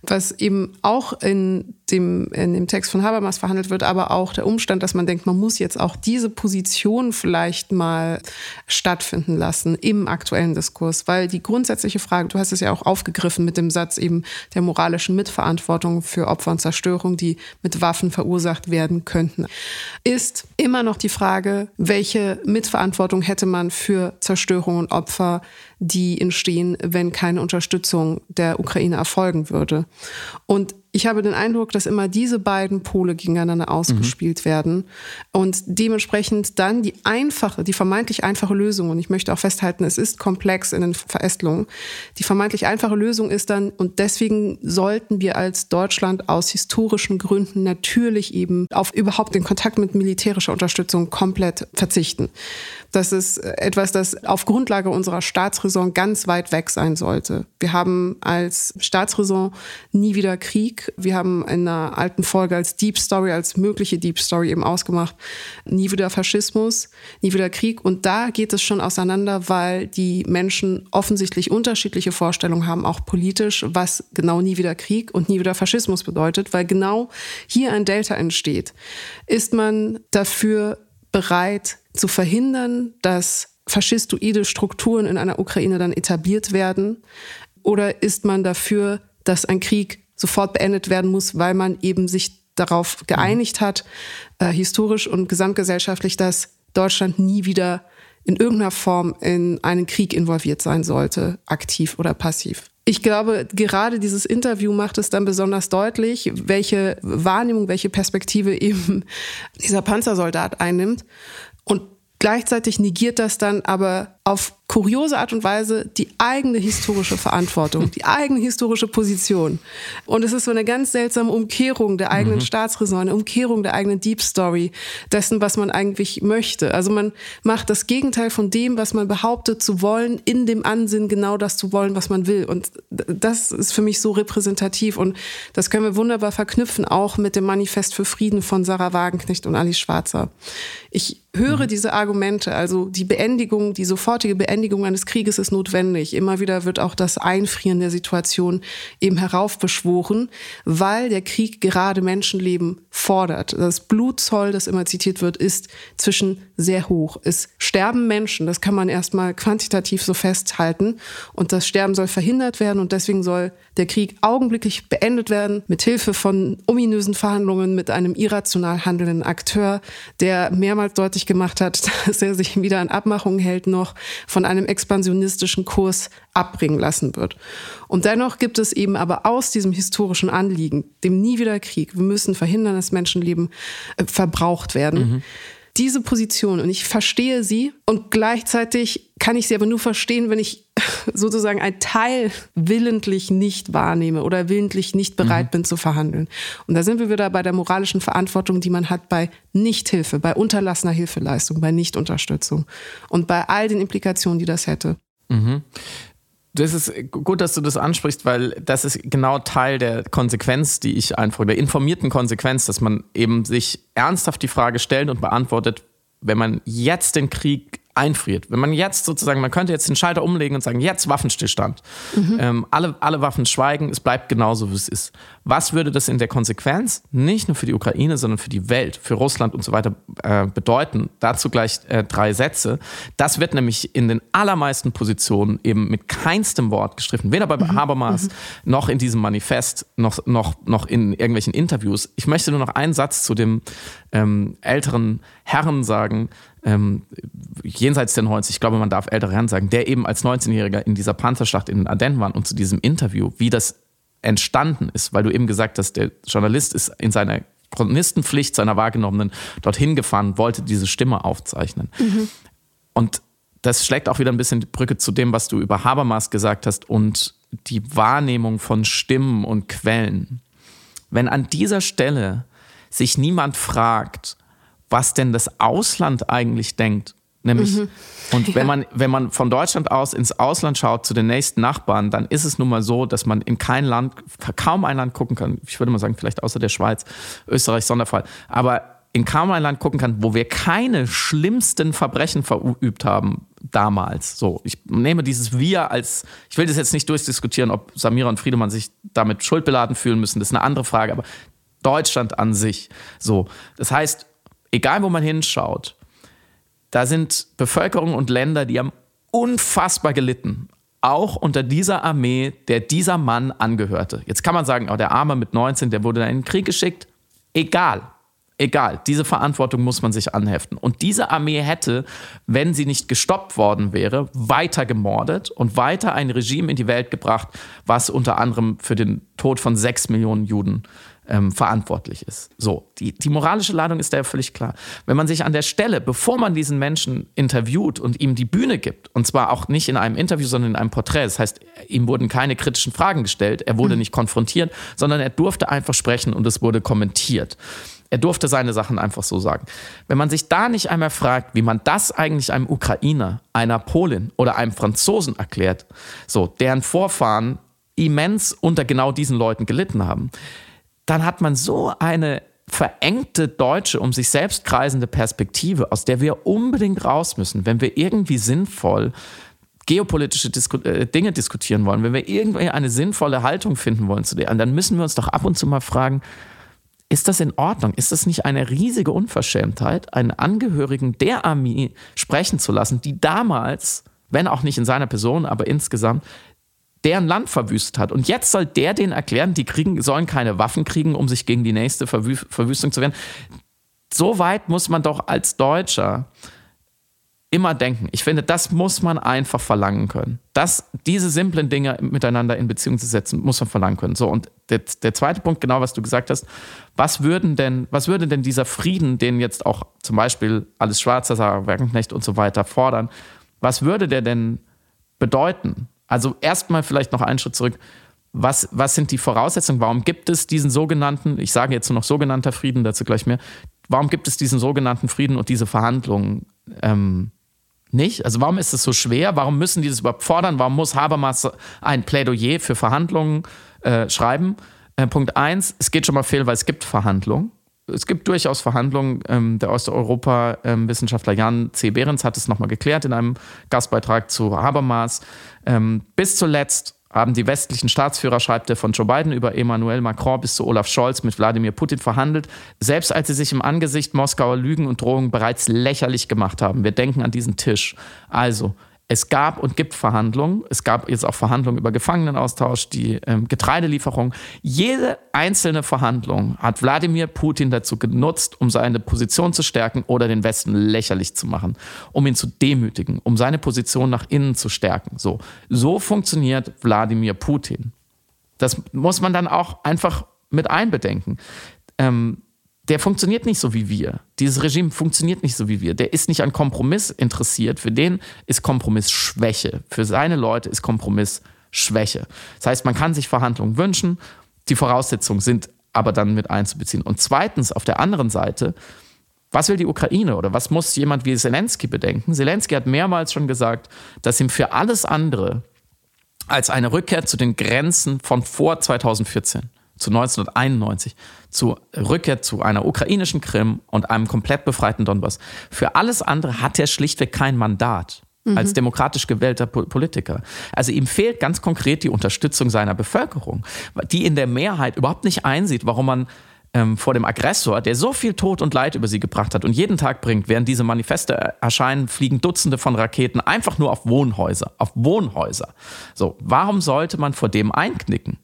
was eben auch in dem, in dem Text von Habermas verhandelt wird, aber auch der Umstand, dass man denkt, man muss jetzt auch diese Position vielleicht mal stattfinden lassen im aktuellen Diskurs, weil die grundsätzliche Frage, du hast es ja auch aufgegriffen mit dem Satz eben der moralischen Mitverantwortung für Opfer und Zerstörung, die mit Waffen verursacht werden könnten, ist immer noch die Frage, welche Mitverantwortung hätte man für Zerstörung und Opfer, die entstehen, wenn keine Unterstützung der Ukraine erfolgen würde. Und ich habe den Eindruck, dass immer diese beiden Pole gegeneinander ausgespielt mhm. werden und dementsprechend dann die einfache, die vermeintlich einfache Lösung, und ich möchte auch festhalten, es ist komplex in den Verästelungen, die vermeintlich einfache Lösung ist dann, und deswegen sollten wir als Deutschland aus historischen Gründen natürlich eben auf überhaupt den Kontakt mit militärischer Unterstützung komplett verzichten. Das ist etwas, das auf Grundlage unserer Staatsräson ganz weit weg sein sollte. Wir haben als Staatsräson nie wieder Krieg. Wir haben in einer alten Folge als Deep Story, als mögliche Deep Story eben ausgemacht, nie wieder Faschismus, nie wieder Krieg. Und da geht es schon auseinander, weil die Menschen offensichtlich unterschiedliche Vorstellungen haben, auch politisch, was genau nie wieder Krieg und nie wieder Faschismus bedeutet, weil genau hier ein Delta entsteht. Ist man dafür bereit, zu verhindern, dass faschistoide Strukturen in einer Ukraine dann etabliert werden? Oder ist man dafür, dass ein Krieg sofort beendet werden muss, weil man eben sich darauf geeinigt hat, äh, historisch und gesamtgesellschaftlich, dass Deutschland nie wieder in irgendeiner Form in einen Krieg involviert sein sollte, aktiv oder passiv. Ich glaube, gerade dieses Interview macht es dann besonders deutlich, welche Wahrnehmung, welche Perspektive eben (laughs) dieser Panzersoldat einnimmt. Und gleichzeitig negiert das dann aber auf kuriose Art und Weise die eigene historische Verantwortung, die eigene historische Position. Und es ist so eine ganz seltsame Umkehrung der eigenen mhm. Staatsräson, eine Umkehrung der eigenen Deep Story, dessen, was man eigentlich möchte. Also man macht das Gegenteil von dem, was man behauptet zu wollen, in dem Ansinn genau das zu wollen, was man will. Und das ist für mich so repräsentativ und das können wir wunderbar verknüpfen, auch mit dem Manifest für Frieden von Sarah Wagenknecht und Alice Schwarzer. Ich höre mhm. diese Argumente, also die Beendigung, die sofortige Beendigung eines Krieges ist notwendig. Immer wieder wird auch das Einfrieren der Situation eben heraufbeschworen, weil der Krieg gerade Menschenleben fordert. Das Blutzoll, das immer zitiert wird, ist zwischen sehr hoch. Es sterben Menschen, das kann man erstmal quantitativ so festhalten. Und das Sterben soll verhindert werden und deswegen soll der Krieg augenblicklich beendet werden, mit Hilfe von ominösen Verhandlungen mit einem irrational handelnden Akteur, der mehrmals deutlich gemacht hat, (laughs) dass er sich wieder an Abmachungen hält noch von einem expansionistischen Kurs abbringen lassen wird. Und dennoch gibt es eben aber aus diesem historischen Anliegen, dem nie wieder Krieg, wir müssen verhindern, dass Menschenleben äh, verbraucht werden. Mhm diese Position und ich verstehe sie und gleichzeitig kann ich sie aber nur verstehen, wenn ich (laughs) sozusagen ein Teil willentlich nicht wahrnehme oder willentlich nicht bereit mhm. bin zu verhandeln. Und da sind wir wieder bei der moralischen Verantwortung, die man hat bei Nichthilfe, bei unterlassener Hilfeleistung, bei Nichtunterstützung und bei all den Implikationen, die das hätte. Mhm. Das ist gut, dass du das ansprichst, weil das ist genau Teil der Konsequenz, die ich einfach, der informierten Konsequenz, dass man eben sich ernsthaft die Frage stellt und beantwortet, wenn man jetzt den Krieg einfriert. Wenn man jetzt sozusagen, man könnte jetzt den Schalter umlegen und sagen, jetzt Waffenstillstand. Mhm. Ähm, alle, alle Waffen schweigen, es bleibt genauso, wie es ist. Was würde das in der Konsequenz nicht nur für die Ukraine, sondern für die Welt, für Russland und so weiter äh, bedeuten? Dazu gleich äh, drei Sätze. Das wird nämlich in den allermeisten Positionen eben mit keinstem Wort gestriffen. Weder bei mhm. Habermas mhm. noch in diesem Manifest, noch, noch, noch in irgendwelchen Interviews. Ich möchte nur noch einen Satz zu dem ähm, älteren Herren sagen, ähm, jenseits der 90, ich glaube, man darf ältere Herren sagen, der eben als 19-Jähriger in dieser Panzerschlacht in den Ardennen war und zu diesem Interview, wie das entstanden ist, weil du eben gesagt hast, der Journalist ist in seiner Chronistenpflicht seiner wahrgenommenen dorthin gefahren, wollte diese Stimme aufzeichnen. Mhm. Und das schlägt auch wieder ein bisschen die Brücke zu dem, was du über Habermas gesagt hast und die Wahrnehmung von Stimmen und Quellen. Wenn an dieser Stelle sich niemand fragt, was denn das Ausland eigentlich denkt. Nämlich, mhm. und wenn man, wenn man von Deutschland aus ins Ausland schaut, zu den nächsten Nachbarn, dann ist es nun mal so, dass man in kein Land, kaum ein Land gucken kann. Ich würde mal sagen, vielleicht außer der Schweiz, Österreich Sonderfall. Aber in kaum ein Land gucken kann, wo wir keine schlimmsten Verbrechen verübt haben damals. So, ich nehme dieses Wir als, ich will das jetzt nicht durchdiskutieren, ob Samira und Friedemann sich damit schuldbeladen fühlen müssen, das ist eine andere Frage, aber Deutschland an sich. So, das heißt, egal wo man hinschaut, da sind Bevölkerung und Länder, die haben unfassbar gelitten. Auch unter dieser Armee, der dieser Mann angehörte. Jetzt kann man sagen, oh, der Arme mit 19, der wurde in den Krieg geschickt. Egal. Egal, diese Verantwortung muss man sich anheften. Und diese Armee hätte, wenn sie nicht gestoppt worden wäre, weiter gemordet und weiter ein Regime in die Welt gebracht, was unter anderem für den Tod von sechs Millionen Juden ähm, verantwortlich ist. So, die, die moralische Ladung ist da ja völlig klar. Wenn man sich an der Stelle, bevor man diesen Menschen interviewt und ihm die Bühne gibt, und zwar auch nicht in einem Interview, sondern in einem Porträt, das heißt, ihm wurden keine kritischen Fragen gestellt, er wurde mhm. nicht konfrontiert, sondern er durfte einfach sprechen und es wurde kommentiert. Er durfte seine Sachen einfach so sagen. Wenn man sich da nicht einmal fragt, wie man das eigentlich einem Ukrainer, einer Polin oder einem Franzosen erklärt, so, deren Vorfahren immens unter genau diesen Leuten gelitten haben, dann hat man so eine verengte deutsche, um sich selbst kreisende Perspektive, aus der wir unbedingt raus müssen, wenn wir irgendwie sinnvoll geopolitische Disku äh, Dinge diskutieren wollen, wenn wir irgendwie eine sinnvolle Haltung finden wollen zu der, dann müssen wir uns doch ab und zu mal fragen, ist das in Ordnung? Ist das nicht eine riesige Unverschämtheit, einen Angehörigen der Armee sprechen zu lassen, die damals, wenn auch nicht in seiner Person, aber insgesamt, deren Land verwüstet hat. Und jetzt soll der denen erklären, die kriegen, sollen keine Waffen kriegen, um sich gegen die nächste Verwü Verwüstung zu wehren. So weit muss man doch als Deutscher immer denken. Ich finde, das muss man einfach verlangen können. Das, diese simplen Dinge miteinander in Beziehung zu setzen, muss man verlangen können. So, und der, der zweite Punkt, genau was du gesagt hast, was würden denn, was würde denn dieser Frieden, den jetzt auch zum Beispiel alles Schwarzer, Sarah Werkenknecht und so weiter fordern, was würde der denn bedeuten? Also erstmal vielleicht noch einen Schritt zurück. Was, was sind die Voraussetzungen? Warum gibt es diesen sogenannten, ich sage jetzt nur noch sogenannter Frieden, dazu gleich mehr, warum gibt es diesen sogenannten Frieden und diese Verhandlungen ähm, nicht? Also warum ist es so schwer? Warum müssen die das überhaupt fordern? Warum muss Habermas ein Plädoyer für Verhandlungen äh, schreiben? Äh, Punkt eins, es geht schon mal fehl, weil es gibt Verhandlungen es gibt durchaus Verhandlungen. Ähm, der Osteuropa-Wissenschaftler Jan C. Behrens hat es nochmal geklärt in einem Gastbeitrag zu Habermas. Ähm, bis zuletzt haben die westlichen Staatsführer, schreibt er von Joe Biden über Emmanuel Macron bis zu Olaf Scholz mit Wladimir Putin verhandelt, selbst als sie sich im Angesicht Moskauer Lügen und Drohungen bereits lächerlich gemacht haben. Wir denken an diesen Tisch. Also, es gab und gibt Verhandlungen. Es gab jetzt auch Verhandlungen über Gefangenenaustausch, die ähm, Getreidelieferung. Jede einzelne Verhandlung hat Wladimir Putin dazu genutzt, um seine Position zu stärken oder den Westen lächerlich zu machen, um ihn zu demütigen, um seine Position nach innen zu stärken. So, so funktioniert Wladimir Putin. Das muss man dann auch einfach mit einbedenken. Ähm, der funktioniert nicht so wie wir. Dieses Regime funktioniert nicht so wie wir. Der ist nicht an Kompromiss interessiert. Für den ist Kompromiss Schwäche. Für seine Leute ist Kompromiss Schwäche. Das heißt, man kann sich Verhandlungen wünschen. Die Voraussetzungen sind aber dann mit einzubeziehen. Und zweitens, auf der anderen Seite, was will die Ukraine oder was muss jemand wie Zelensky bedenken? Zelensky hat mehrmals schon gesagt, dass ihm für alles andere als eine Rückkehr zu den Grenzen von vor 2014 zu 1991, zu Rückkehr zu einer ukrainischen Krim und einem komplett befreiten Donbass. Für alles andere hat er schlichtweg kein Mandat mhm. als demokratisch gewählter Politiker. Also ihm fehlt ganz konkret die Unterstützung seiner Bevölkerung, die in der Mehrheit überhaupt nicht einsieht, warum man ähm, vor dem Aggressor, der so viel Tod und Leid über sie gebracht hat und jeden Tag bringt, während diese Manifeste erscheinen, fliegen Dutzende von Raketen einfach nur auf Wohnhäuser, auf Wohnhäuser. So, warum sollte man vor dem einknicken?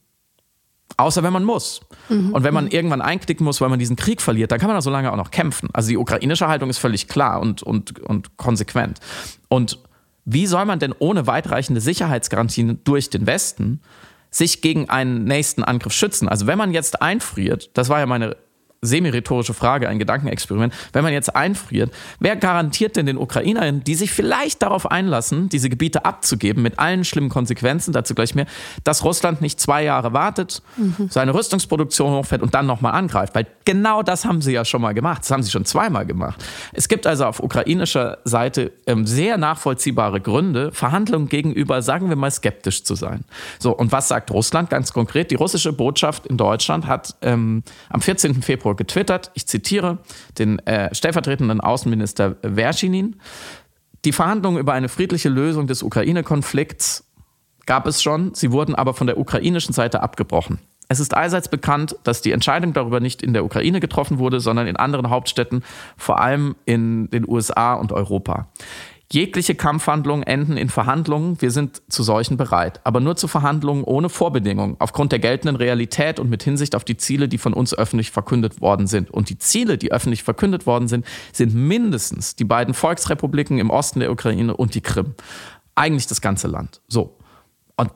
Außer wenn man muss. Mhm. Und wenn man irgendwann einknicken muss, weil man diesen Krieg verliert, dann kann man da so lange auch noch kämpfen. Also die ukrainische Haltung ist völlig klar und, und, und konsequent. Und wie soll man denn ohne weitreichende Sicherheitsgarantien durch den Westen sich gegen einen nächsten Angriff schützen? Also wenn man jetzt einfriert, das war ja meine semi-rhetorische Frage, ein Gedankenexperiment. Wenn man jetzt einfriert, wer garantiert denn den Ukrainern, die sich vielleicht darauf einlassen, diese Gebiete abzugeben, mit allen schlimmen Konsequenzen, dazu gleich mehr, dass Russland nicht zwei Jahre wartet, mhm. seine Rüstungsproduktion hochfährt und dann nochmal angreift? Weil genau das haben sie ja schon mal gemacht. Das haben sie schon zweimal gemacht. Es gibt also auf ukrainischer Seite ähm, sehr nachvollziehbare Gründe, Verhandlungen gegenüber, sagen wir mal, skeptisch zu sein. So, und was sagt Russland ganz konkret? Die russische Botschaft in Deutschland hat ähm, am 14. Februar getwittert, ich zitiere den äh, stellvertretenden Außenminister Verschinin. Die Verhandlungen über eine friedliche Lösung des Ukraine-Konflikts gab es schon, sie wurden aber von der ukrainischen Seite abgebrochen. Es ist allseits bekannt, dass die Entscheidung darüber nicht in der Ukraine getroffen wurde, sondern in anderen Hauptstädten, vor allem in den USA und Europa. Jegliche Kampfhandlungen enden in Verhandlungen. Wir sind zu solchen bereit. Aber nur zu Verhandlungen ohne Vorbedingungen, aufgrund der geltenden Realität und mit Hinsicht auf die Ziele, die von uns öffentlich verkündet worden sind. Und die Ziele, die öffentlich verkündet worden sind, sind mindestens die beiden Volksrepubliken im Osten der Ukraine und die Krim. Eigentlich das ganze Land. So. Und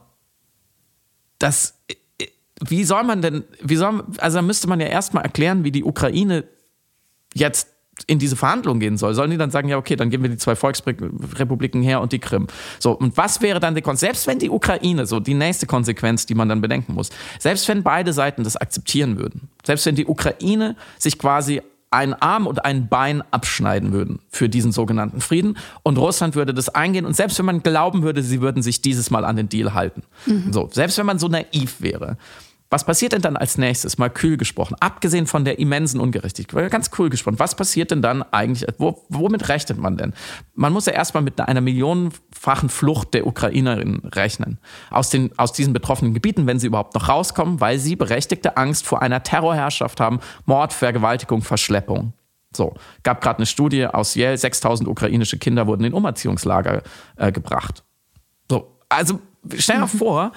das, wie soll man denn, wie soll, also da müsste man ja erstmal erklären, wie die Ukraine jetzt in diese Verhandlungen gehen soll, sollen die dann sagen, ja, okay, dann geben wir die zwei Volksrepubliken her und die Krim. So, und was wäre dann die Konsequenz? Selbst wenn die Ukraine, so die nächste Konsequenz, die man dann bedenken muss, selbst wenn beide Seiten das akzeptieren würden, selbst wenn die Ukraine sich quasi einen Arm und ein Bein abschneiden würden für diesen sogenannten Frieden und Russland würde das eingehen und selbst wenn man glauben würde, sie würden sich dieses Mal an den Deal halten. Mhm. So, selbst wenn man so naiv wäre, Was passiert denn dann als nächstes? Mal kühl gesprochen, abgesehen von der immensen Ungerechtigkeit, ganz cool gesprochen. Was passiert denn dann eigentlich? Wo, womit rechnet man denn? Man muss ja erstmal mit einer millionenfachen Flucht der Ukrainerinnen rechnen. Aus, den, aus diesen betroffenen Gebieten, wenn sie überhaupt noch rauskommen, weil sie berechtigte Angst vor einer Terrorherrschaft haben, Mord, Vergewaltigung, Verschleppung. So, gab gerade eine Studie aus Yale, 6000 ukrainische Kinder wurden in Umerziehungslager äh, gebracht. So, also Stell dir mhm. vor,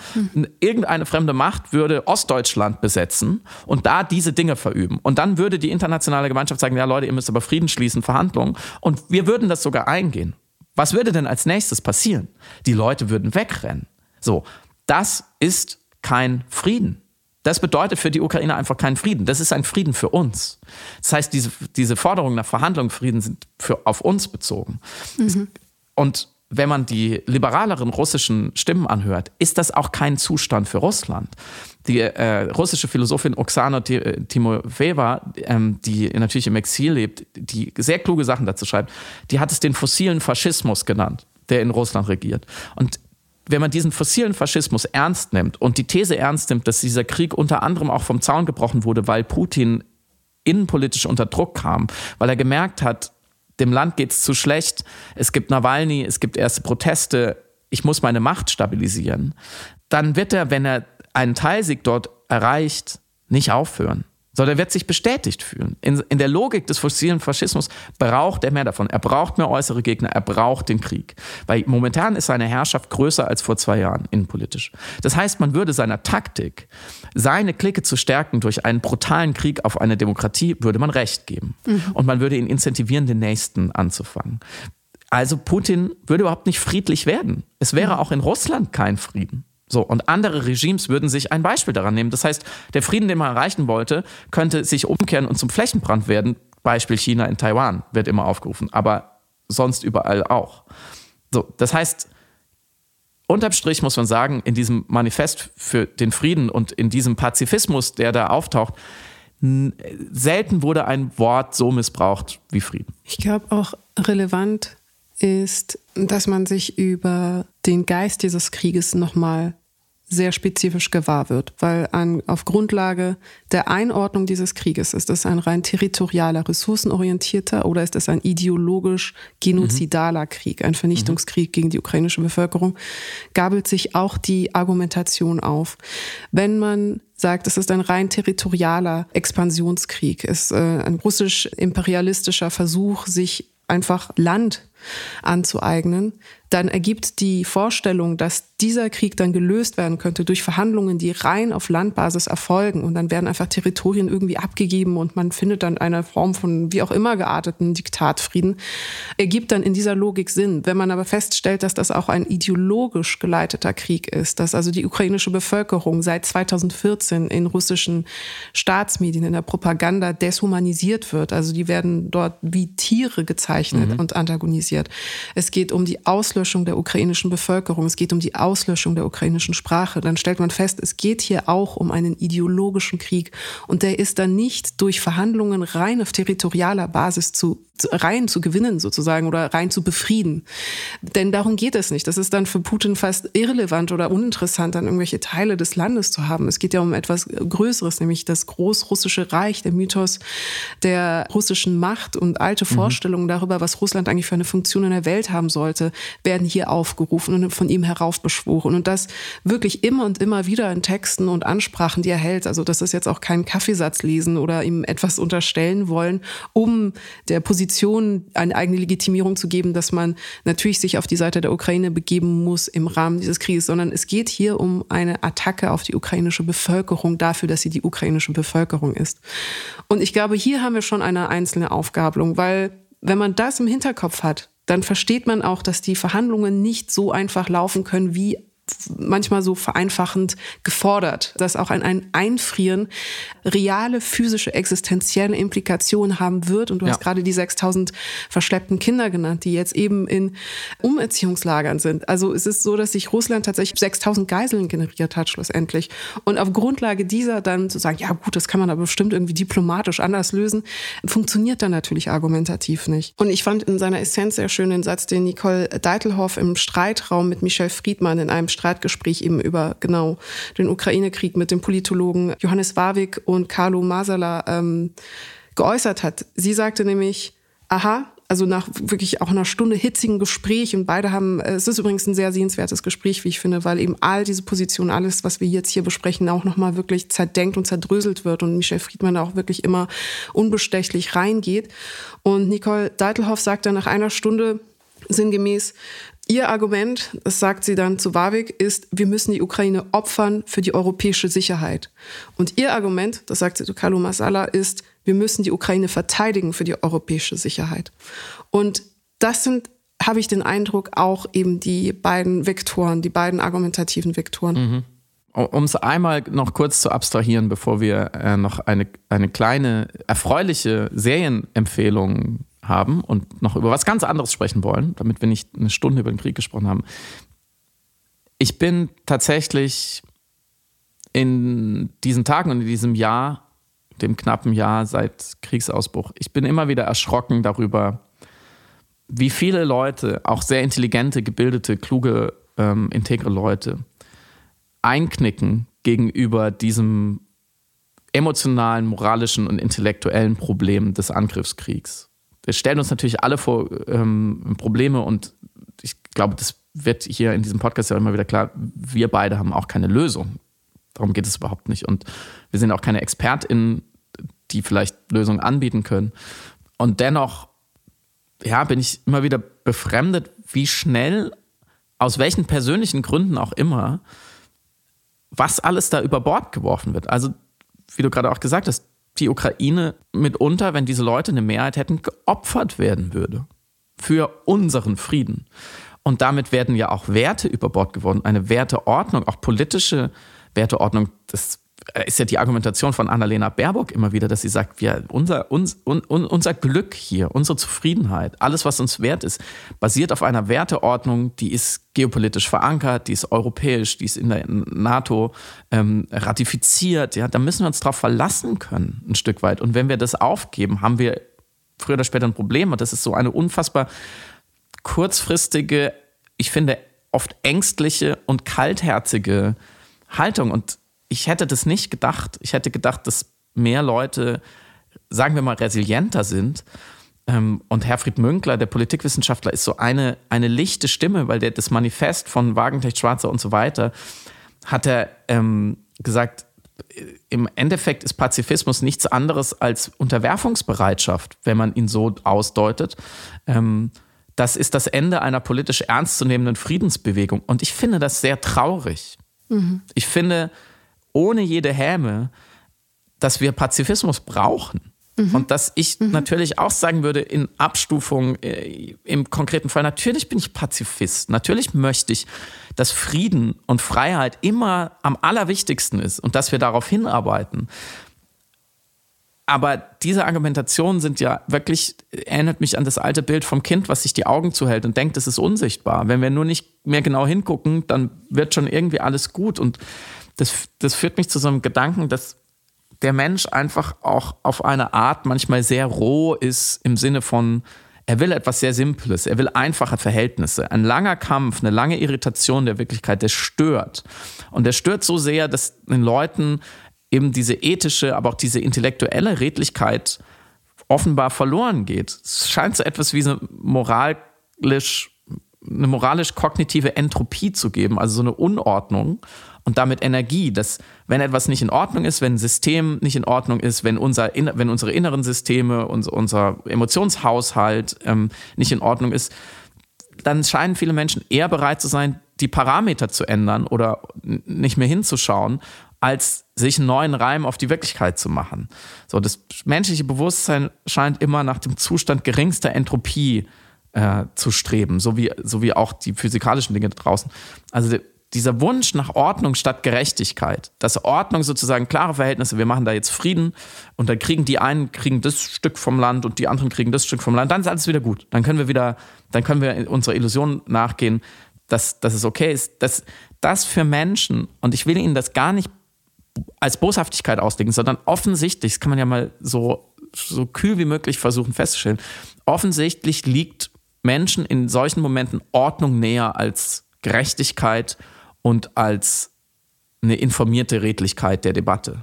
irgendeine fremde Macht würde Ostdeutschland besetzen und da diese Dinge verüben. Und dann würde die internationale Gemeinschaft sagen, ja Leute, ihr müsst aber Frieden schließen, Verhandlungen. Und wir würden das sogar eingehen. Was würde denn als nächstes passieren? Die Leute würden wegrennen. So, das ist kein Frieden. Das bedeutet für die Ukraine einfach keinen Frieden. Das ist ein Frieden für uns. Das heißt, diese, diese Forderungen nach Verhandlungen, Frieden sind für, auf uns bezogen. Mhm. Und wenn man die liberaleren russischen Stimmen anhört, ist das auch kein Zustand für Russland. Die äh, russische Philosophin Oksana Timofeva, ähm, die natürlich im Exil lebt, die sehr kluge Sachen dazu schreibt, die hat es den fossilen Faschismus genannt, der in Russland regiert. Und wenn man diesen fossilen Faschismus ernst nimmt und die These ernst nimmt, dass dieser Krieg unter anderem auch vom Zaun gebrochen wurde, weil Putin innenpolitisch unter Druck kam, weil er gemerkt hat, dem Land geht es zu schlecht, es gibt Nawalny, es gibt erste Proteste, ich muss meine Macht stabilisieren, dann wird er, wenn er einen Teilsieg dort erreicht, nicht aufhören sondern er wird sich bestätigt fühlen. In, in, der Logik des fossilen Faschismus braucht er mehr davon. Er braucht mehr äußere Gegner, er braucht den Krieg. Weil momentan ist seine Herrschaft größer als vor zwei Jahren innenpolitisch. Das heißt, man würde seiner Taktik, seine Clique zu stärken durch einen brutalen Krieg auf eine Demokratie, würde man Recht geben. Mhm. Und man würde ihn incentivieren, den Nächsten anzufangen. Also Putin würde überhaupt nicht friedlich werden. Es wäre mhm. auch in Russland kein Frieden. So, und andere Regimes würden sich ein Beispiel daran nehmen. Das heißt, der Frieden, den man erreichen wollte, könnte sich umkehren und zum Flächenbrand werden. Beispiel China in Taiwan wird immer aufgerufen, aber sonst überall auch. So, das heißt, unterm Strich muss man sagen, in diesem Manifest für den Frieden und in diesem Pazifismus, der da auftaucht, selten wurde ein Wort so missbraucht wie Frieden. Ich glaube auch relevant ist, dass man sich über den Geist dieses Krieges nochmal sehr spezifisch gewahr wird, weil an, auf Grundlage der Einordnung dieses Krieges ist es ein rein territorialer, ressourcenorientierter oder ist es ein ideologisch genozidaler mhm. Krieg, ein Vernichtungskrieg mhm. gegen die ukrainische Bevölkerung, gabelt sich auch die Argumentation auf. Wenn man sagt, es ist ein rein territorialer Expansionskrieg, ist äh, ein russisch-imperialistischer Versuch, sich einfach Land anzueignen, dann ergibt die Vorstellung, dass dieser Krieg dann gelöst werden könnte durch Verhandlungen, die rein auf Landbasis erfolgen und dann werden einfach Territorien irgendwie abgegeben und man findet dann eine Form von wie auch immer gearteten Diktatfrieden, ergibt dann in dieser Logik Sinn. Wenn man aber feststellt, dass das auch ein ideologisch geleiteter Krieg ist, dass also die ukrainische Bevölkerung seit 2014 in russischen Staatsmedien, in der Propaganda deshumanisiert wird, also die werden dort wie Tiere gezeichnet mhm. und antagonisiert. Es geht um die Auslöschung Auslöschung der ukrainischen Bevölkerung, es geht um die Auslöschung der ukrainischen Sprache, dann stellt man fest, es geht hier auch um einen ideologischen Krieg. Und der ist dann nicht durch Verhandlungen rein auf territorialer Basis zu rein zu gewinnen sozusagen oder rein zu befrieden. Denn darum geht es nicht. Das ist dann für Putin fast irrelevant oder uninteressant, dann irgendwelche Teile des Landes zu haben. Es geht ja um etwas Größeres, nämlich das großrussische Reich, der Mythos der russischen Macht und alte mhm. Vorstellungen darüber, was Russland eigentlich für eine Funktion in der Welt haben sollte, werden hier aufgerufen und von ihm heraufbeschworen. Und das wirklich immer und immer wieder in Texten und Ansprachen, die er hält. Also das ist jetzt auch kein Kaffeesatz lesen oder ihm etwas unterstellen wollen, um der Position Position eine eigene Legitimierung zu geben, dass man natürlich sich auf die Seite der Ukraine begeben muss im Rahmen dieses Krieges, sondern es geht hier um eine Attacke auf die ukrainische Bevölkerung dafür, dass sie die ukrainische Bevölkerung ist. Und ich glaube, hier haben wir schon eine einzelne Aufgabelung, weil wenn man das im Hinterkopf hat, dann versteht man auch, dass die Verhandlungen nicht so einfach laufen können, wie manchmal so vereinfachend gefordert, dass auch ein, ein Einfrieren reale physische existenzielle Implikationen haben wird. Und du ja. hast gerade die 6000 verschleppten Kinder genannt, die jetzt eben in Umerziehungslagern sind. Also es ist so, dass sich Russland tatsächlich 6000 Geiseln generiert hat schlussendlich. Und auf Grundlage dieser dann zu sagen, ja gut, das kann man aber bestimmt irgendwie diplomatisch anders lösen, funktioniert dann natürlich argumentativ nicht. Und ich fand in seiner Essenz sehr schön den Satz, den Nicole Deitelhoff im Streitraum mit Michel Friedmann in einem Streitgespräch eben über genau den Ukraine-Krieg mit dem Politologen Johannes Warwick und Carlo Masala ähm, geäußert hat. Sie sagte nämlich, aha, also nach wirklich auch einer Stunde hitzigen Gespräch und beide haben, äh, es ist übrigens ein sehr sehenswertes Gespräch, wie ich finde, weil eben all diese Positionen, alles, was wir jetzt hier besprechen, auch nochmal wirklich zerdenkt und zerdröselt wird und Michel Friedmann da auch wirklich immer unbestechlich reingeht. Und Nicole Deitelhoff sagt dann nach einer Stunde sinngemäß, Ihr Argument, das sagt sie dann zu Warwick, ist, wir müssen die Ukraine opfern für die europäische Sicherheit. Und ihr Argument, das sagt sie zu Carlo Masala, ist, wir müssen die Ukraine verteidigen für die europäische Sicherheit. Und das sind, habe ich den Eindruck, auch eben die beiden Vektoren, die beiden argumentativen Vektoren. Mhm. Um es einmal noch kurz zu abstrahieren, bevor wir äh, noch eine, eine kleine, erfreuliche Serienempfehlung haben und noch über was ganz anderes sprechen wollen, damit wir nicht eine Stunde über den Krieg gesprochen haben. Ich bin tatsächlich in diesen Tagen und in diesem Jahr, dem knappen Jahr seit Kriegsausbruch, ich bin immer wieder erschrocken darüber, wie viele Leute, auch sehr intelligente, gebildete, kluge, ähm, integre Leute, einknicken gegenüber diesem emotionalen, moralischen und intellektuellen Problem des Angriffskriegs wir stellen uns natürlich alle vor ähm, Probleme und ich glaube, das wird hier in diesem Podcast ja immer wieder klar, wir beide haben auch keine Lösung. Darum geht es überhaupt nicht. Und wir sind auch keine ExpertInnen, die vielleicht Lösungen anbieten können. Und dennoch, ja, bin ich immer wieder befremdet, wie schnell, aus welchen persönlichen Gründen auch immer, was alles da über Bord geworfen wird. Also, wie du gerade auch gesagt hast, die Ukraine mitunter, wenn diese Leute eine Mehrheit hätten, geopfert werden würde. Für unseren Frieden. Und damit werden ja auch Werte über Bord geworden. Eine Werteordnung, auch politische Werteordnung, das ist ja die Argumentation von Annalena Baerbock immer wieder, dass sie sagt, wir, unser, uns, un, unser Glück hier, unsere Zufriedenheit, alles, was uns wert ist, basiert auf einer Werteordnung, die ist geopolitisch verankert, die ist europäisch, die ist in der NATO ähm, ratifiziert. Ja, da müssen wir uns darauf verlassen können, ein Stück weit. Und wenn wir das aufgeben, haben wir früher oder später ein Problem. Und das ist so eine unfassbar kurzfristige, ich finde, oft ängstliche und kaltherzige Haltung. Und ich hätte das nicht gedacht. Ich hätte gedacht, dass mehr Leute, sagen wir mal, resilienter sind. Ähm, und Herfried Münkler, der Politikwissenschaftler, ist so eine, eine lichte Stimme, weil der das Manifest von Wagenknecht Schwarzer und so weiter hat er ähm, gesagt, im Endeffekt ist Pazifismus nichts anderes als Unterwerfungsbereitschaft, wenn man ihn so ausdeutet. Ähm, das ist das Ende einer politisch ernstzunehmenden Friedensbewegung. Und ich finde das sehr traurig. Mhm. Ich finde, ohne jede Häme, dass wir Pazifismus brauchen. Mhm. Und dass ich mhm. natürlich auch sagen würde, in Abstufung äh, im konkreten Fall, natürlich bin ich Pazifist. Natürlich möchte ich, dass Frieden und Freiheit immer am allerwichtigsten ist und dass wir darauf hinarbeiten. Aber diese Argumentationen sind ja wirklich, erinnert mich an das alte Bild vom Kind, was sich die Augen zuhält und denkt, es ist unsichtbar. Wenn wir nur nicht mehr genau hingucken, dann wird schon irgendwie alles gut. Und das, das führt mich zu so einem Gedanken, dass der Mensch einfach auch auf eine Art manchmal sehr roh ist im Sinne von, er will etwas sehr Simples, er will einfache Verhältnisse. Ein langer Kampf, eine lange Irritation der Wirklichkeit, der stört. Und der stört so sehr, dass den Leuten eben diese ethische, aber auch diese intellektuelle Redlichkeit offenbar verloren geht. Es scheint so etwas wie so moralisch, eine moralisch-kognitive Entropie zu geben, also so eine Unordnung und damit Energie, dass wenn etwas nicht in Ordnung ist, wenn ein System nicht in Ordnung ist, wenn, unser, wenn unsere inneren Systeme, unser, unser Emotionshaushalt ähm, nicht in Ordnung ist, dann scheinen viele Menschen eher bereit zu sein, die Parameter zu ändern oder nicht mehr hinzuschauen, als sich einen neuen Reim auf die Wirklichkeit zu machen. So, das menschliche Bewusstsein scheint immer nach dem Zustand geringster Entropie äh, zu streben, so wie, so wie auch die physikalischen Dinge draußen. Also dieser Wunsch nach Ordnung statt Gerechtigkeit, dass Ordnung sozusagen klare Verhältnisse, wir machen da jetzt Frieden und dann kriegen die einen kriegen das Stück vom Land und die anderen kriegen das Stück vom Land, dann ist alles wieder gut. Dann können wir wieder, dann können wir unserer Illusion nachgehen, dass, dass es okay ist, dass das für Menschen, und ich will Ihnen das gar nicht als Boshaftigkeit auslegen, sondern offensichtlich, das kann man ja mal so, so kühl wie möglich versuchen festzustellen, offensichtlich liegt Menschen in solchen Momenten Ordnung näher als Gerechtigkeit und als eine informierte Redlichkeit der Debatte.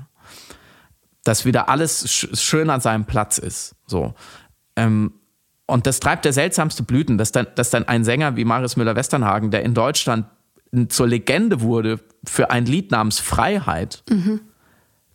Dass wieder alles schön an seinem Platz ist. So. Ähm, und das treibt der seltsamste Blüten, dass dann, dass dann ein Sänger wie Marius Müller-Westernhagen, der in Deutschland zur Legende wurde für ein Lied namens Freiheit, mhm.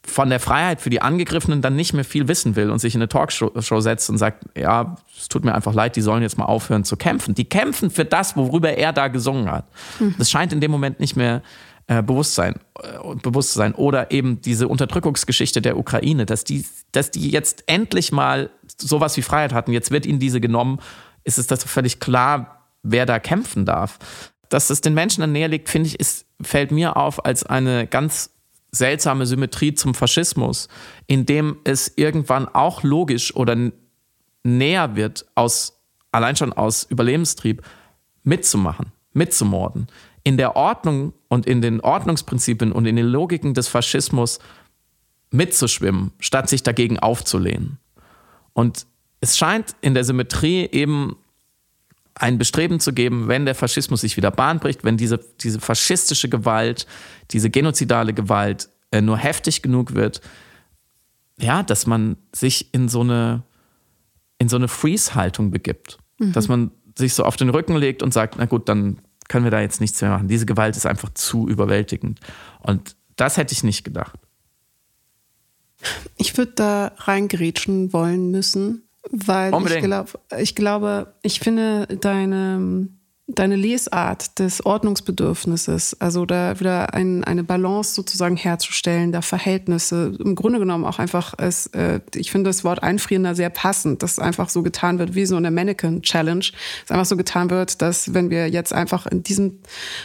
Von der Freiheit für die Angegriffenen dann nicht mehr viel wissen will und sich in eine Talkshow setzt und sagt, ja, es tut mir einfach leid, die sollen jetzt mal aufhören zu kämpfen. Die kämpfen für das, worüber er da gesungen hat. Mhm. Das scheint in dem Moment nicht mehr äh, Bewusstsein, äh, bewusst zu sein. Oder eben diese Unterdrückungsgeschichte der Ukraine, dass die, dass die jetzt endlich mal sowas wie Freiheit hatten. Jetzt wird ihnen diese genommen. Ist es das völlig klar, wer da kämpfen darf? Dass es den Menschen dann näher liegt, finde ich, ist, fällt mir auf als eine ganz seltsame Symmetrie zum Faschismus, in dem es irgendwann auch logisch oder näher wird, aus, allein schon aus Überlebenstrieb, mitzumachen, mitzumorden. In der Ordnung und in den Ordnungsprinzipien und in den Logiken des Faschismus mitzuschwimmen, statt sich dagegen aufzulehnen. Und es scheint in der Symmetrie eben ein Bestreben zu geben, wenn der Faschismus sich wieder Bahn bricht, wenn diese, diese faschistische Gewalt, diese genozidale Gewalt äh, nur heftig genug wird, ja, dass man sich in so eine, in so eine Freeze-Haltung begibt. Mhm. Dass man sich so auf den Rücken legt und sagt, na gut, dann können wir da jetzt nichts mehr machen. Diese Gewalt ist einfach zu überwältigend. Und das hätte ich nicht gedacht. Ich würde da reingrätschen wollen müssen, weil ich, glaub, ich glaube, ich finde deine deine Lesart des Ordnungsbedürfnisses, also da wieder ein, eine Balance sozusagen herzustellen, da Verhältnisse, im Grunde genommen auch einfach, es, äh, ich finde das Wort Einfrieren da sehr passend, dass einfach so getan wird wie so eine Mannequin Challenge, dass einfach so getan wird, dass wenn wir jetzt einfach in diesem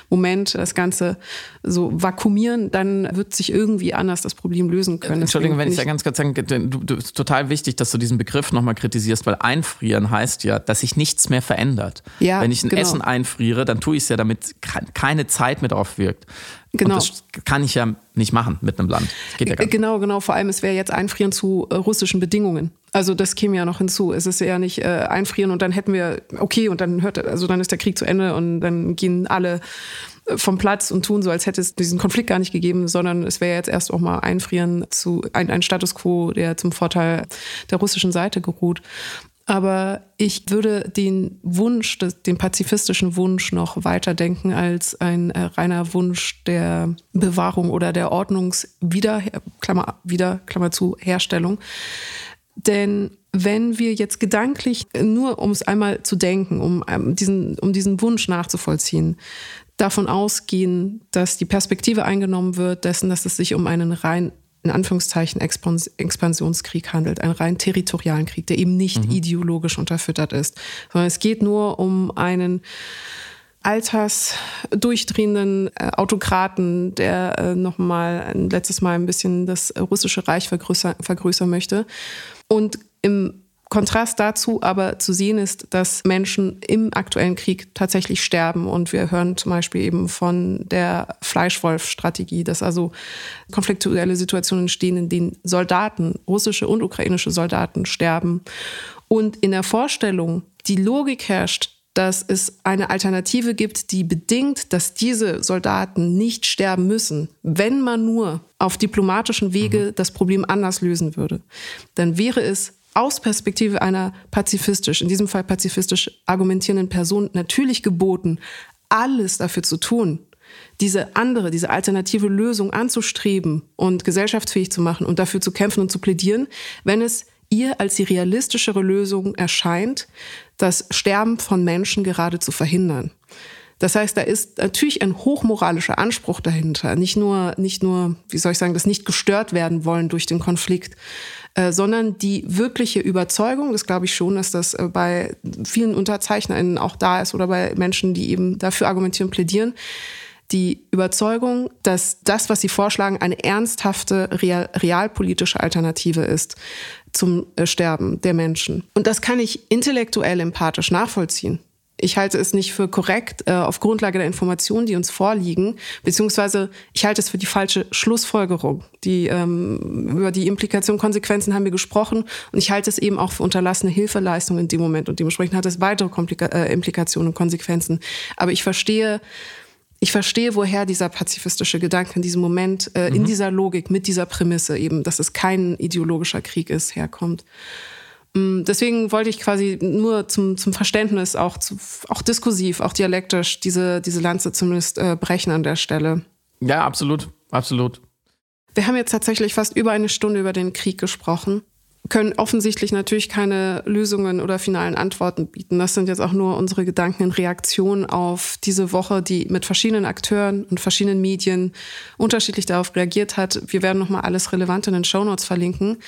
Moment das Ganze so vakuumieren, dann wird sich irgendwie anders das Problem lösen können. Entschuldigung, wenn ich da ganz kurz sagen, du, ist total wichtig, dass du diesen Begriff nochmal kritisierst, weil Einfrieren heißt ja, dass sich nichts mehr verändert. Ja, wenn ich ein genau. Essen einfriere, dann tue ich es ja, damit keine Zeit mehr drauf wirkt. Genau. Und das kann ich ja nicht machen mit einem Land. Geht ja gar nicht. Genau, genau. Vor allem, es wäre jetzt Einfrieren zu äh, russischen Bedingungen. Also das käme ja noch hinzu. Es ist ja nicht äh, Einfrieren und dann hätten wir, okay, und dann hört, also dann ist der Krieg zu Ende und dann gehen alle äh, vom Platz und tun so, als hätte es diesen Konflikt gar nicht gegeben, sondern es wäre jetzt erst auch mal einfrieren zu ein, ein Status quo, der zum Vorteil der russischen Seite geruht. Aber ich würde den Wunsch, den pazifistischen Wunsch noch weiterdenken als ein äh, reiner Wunsch der Bewahrung oder der Ordnungswieder, Klammer, wieder, Klammer zu, Herstellung. Denn wenn wir jetzt gedanklich, nur um es einmal zu denken, um, ähm, diesen, um diesen Wunsch nachzuvollziehen, davon ausgehen, dass die Perspektive eingenommen wird, dessen, dass es sich um einen rein in Anführungszeichen Expansionskrieg handelt, einen rein territorialen Krieg, der eben nicht mhm. ideologisch unterfüttert ist, sondern es geht nur um einen altersdurchdrehenden äh, Autokraten, der äh, nochmal ein letztes Mal ein bisschen das russische Reich vergrößern, vergrößern möchte. Und im Kontrast dazu aber zu sehen ist, dass Menschen im aktuellen Krieg tatsächlich sterben. Und wir hören zum Beispiel eben von der Fleischwolf-Strategie, dass also konfliktuelle Situationen entstehen, in denen Soldaten, russische und ukrainische Soldaten sterben. Und in der Vorstellung, die Logik herrscht, dass es eine Alternative gibt, die bedingt, dass diese Soldaten nicht sterben müssen, wenn man nur auf diplomatischen Wege mhm. das Problem anders lösen würde, dann wäre es aus Perspektive einer pazifistisch, in diesem Fall pazifistisch argumentierenden Person natürlich geboten, alles dafür zu tun, diese andere, diese alternative Lösung anzustreben und gesellschaftsfähig zu machen und dafür zu kämpfen und zu plädieren, wenn es ihr als die realistischere Lösung erscheint, das Sterben von Menschen gerade zu verhindern. Das heißt, da ist natürlich ein hochmoralischer Anspruch dahinter. Nicht nur, nicht nur, wie soll ich sagen, das nicht gestört werden wollen durch den Konflikt, äh, sondern die wirkliche Überzeugung, das glaube ich schon, dass das äh, bei vielen UnterzeichnerInnen auch da ist oder bei Menschen, die eben dafür argumentieren, plädieren, die Überzeugung, dass das, was sie vorschlagen, eine ernsthafte real, realpolitische Alternative ist zum äh, Sterben der Menschen. Und das kann ich intellektuell empathisch nachvollziehen. Ich halte es nicht für korrekt äh, auf Grundlage der Informationen, die uns vorliegen, beziehungsweise ich halte es für die falsche Schlussfolgerung. Die, ähm, über die Implikationen, Konsequenzen haben wir gesprochen und ich halte es eben auch für unterlassene Hilfeleistung in dem Moment und dementsprechend hat es weitere Komplika äh, Implikationen und Konsequenzen. Aber ich verstehe ich verstehe, woher dieser pazifistische Gedanke in diesem Moment, äh, mhm. in dieser Logik, mit dieser Prämisse eben, dass es kein ideologischer Krieg ist, herkommt. Mm, deswegen wollte ich quasi nur zum, zum Verständnis, auch, zu, auch diskursiv, auch dialektisch, diese, diese Lanze zumindest äh, brechen an der Stelle. Ja, absolut, absolut. Wir haben jetzt tatsächlich fast über eine Stunde über den Krieg gesprochen können offensichtlich natürlich keine Lösungen oder finalen Antworten bieten. Das sind jetzt auch nur unsere Gedanken in Reaktion auf diese Woche, die mit verschiedenen Akteuren und verschiedenen Medien unterschiedlich darauf reagiert hat. Wir werden nochmal alles relevant in den Shownotes verlinken.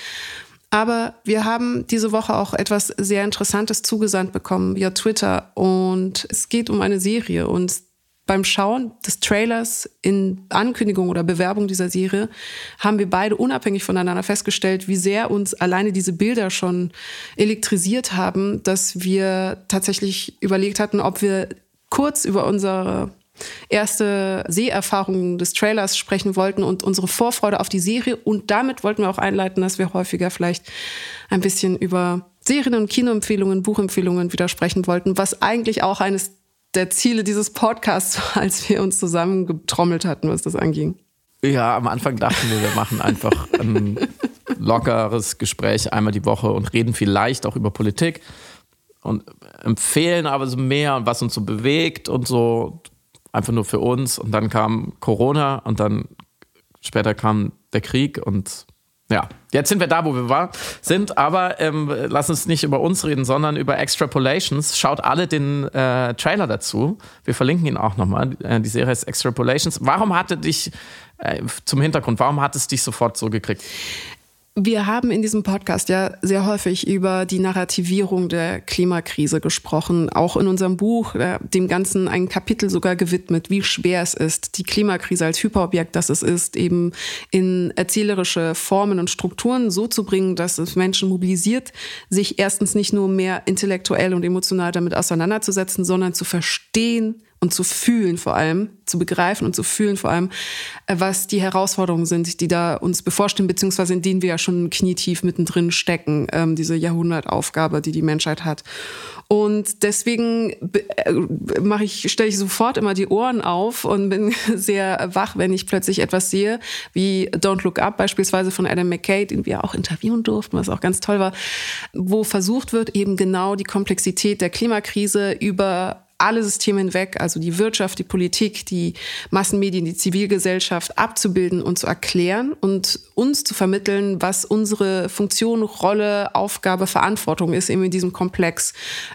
Aber wir haben diese Woche auch etwas sehr Interessantes zugesandt bekommen via Twitter. Und es geht um eine Serie. Und beim Schauen des Trailers in Ankündigung oder Bewerbung dieser Serie haben wir beide unabhängig voneinander festgestellt, wie sehr uns alleine diese Bilder schon elektrisiert haben, dass wir tatsächlich überlegt hatten, ob wir kurz über unsere erste Seherfahrung des Trailers sprechen wollten und unsere Vorfreude auf die Serie. Und damit wollten wir auch einleiten, dass wir häufiger vielleicht ein bisschen über Serien- und Kinoempfehlungen, Buchempfehlungen widersprechen wollten, was eigentlich auch eines der Ziele dieses Podcasts war, als wir uns zusammengetrommelt hatten, was das anging. Ja, am Anfang dachten wir, wir machen einfach ein (laughs) lockeres Gespräch einmal die Woche und reden vielleicht auch über Politik und empfehlen aber so mehr, was uns so bewegt und so einfach nur für uns. Und dann kam Corona und dann später kam der Krieg und ja, jetzt sind wir da, wo wir war, sind, aber ähm, lass uns nicht über uns reden, sondern über Extrapolations. Schaut alle den äh, Trailer dazu. Wir verlinken ihn auch nochmal. Äh, die Serie ist Extrapolations. Warum hatte dich, äh, zum Hintergrund, warum hat es dich sofort so gekriegt? Wir haben in diesem Podcast ja sehr häufig über die Narrativierung der Klimakrise gesprochen, auch in unserem Buch, äh, dem Ganzen ein Kapitel sogar gewidmet, wie schwer es ist, die Klimakrise als Hyperobjekt, das es ist, eben in erzählerische Formen und Strukturen so zu bringen, dass es Menschen mobilisiert, sich erstens nicht nur mehr intellektuell und emotional damit auseinanderzusetzen, sondern zu verstehen, und zu fühlen vor allem, zu begreifen und zu fühlen vor allem, äh, was die Herausforderungen sind, die da uns bevorstehen, beziehungsweise in denen wir ja schon knietief mittendrin stecken, ähm, diese Jahrhundertaufgabe, die die Menschheit hat. Und deswegen äh, mache ich, stelle ich sofort immer die Ohren auf und bin (laughs) sehr wach, wenn ich plötzlich etwas sehe, wie Don't Look Up beispielsweise von Adam McKay, den wir auch interviewen durften, was auch ganz toll war, wo versucht wird, eben genau die Komplexität der Klimakrise über alle Systeme hinweg, also die Wirtschaft, die Politik, die Massenmedien, die Zivilgesellschaft abzubilden und zu erklären und uns zu vermitteln, was unsere Funktion, Rolle, Aufgabe, Verantwortung ist eben in diesem Komplex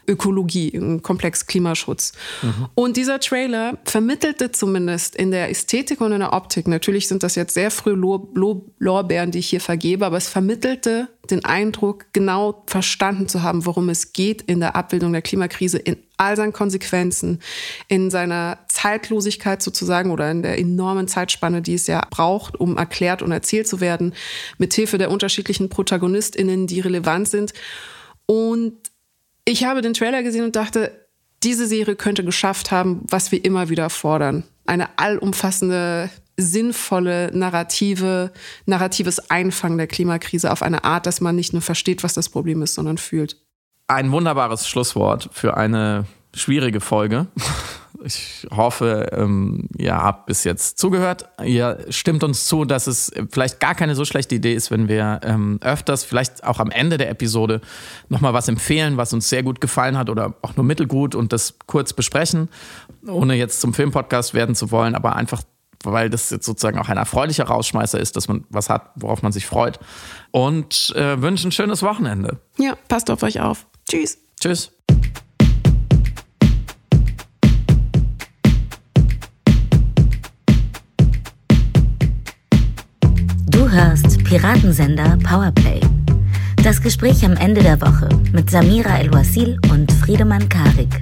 Ökologie, im Komplex Klimaschutz. Mhm. Und dieser Trailer vermittelte zumindest in der Ästhetik und in der Optik, natürlich sind das jetzt sehr früh Lorbeeren, die ich hier vergebe, aber es vermittelte den Eindruck, genau verstanden zu haben, worum es geht in der Abbildung der Klimakrise in all seinen Konsequenzen, in seiner Zeitlosigkeit sozusagen oder in der enormen Zeitspanne, die es ja braucht, um erklärt und erzählt zu werden, mithilfe der unterschiedlichen ProtagonistInnen, die relevant sind. Und ich habe den Trailer gesehen und dachte, diese Serie könnte geschafft haben, was wir immer wieder fordern. Eine allumfassende sinnvolle narrative, narratives Einfangen der Klimakrise auf eine Art, dass man nicht nur versteht, was das Problem ist, sondern fühlt. Ein wunderbares Schlusswort für eine schwierige Folge. Ich hoffe, ähm, ihr habt bis jetzt zugehört. Ihr stimmt uns zu, dass es vielleicht gar keine so schlechte Idee ist, wenn wir ähm, öfters, vielleicht auch am Ende der Episode, nochmal was empfehlen, was uns sehr gut gefallen hat oder auch nur mittelgut und das kurz besprechen, ohne jetzt zum Filmpodcast werden zu wollen, aber einfach weil das jetzt sozusagen auch ein erfreulicher Rausschmeißer ist, dass man was hat, worauf man sich freut. Und äh, wünsche ein schönes Wochenende. Ja, passt auf euch auf. Tschüss. Tschüss. Du hörst Piratensender Powerplay. Das Gespräch am Ende der Woche mit Samira El-Wasil und Friedemann Karik.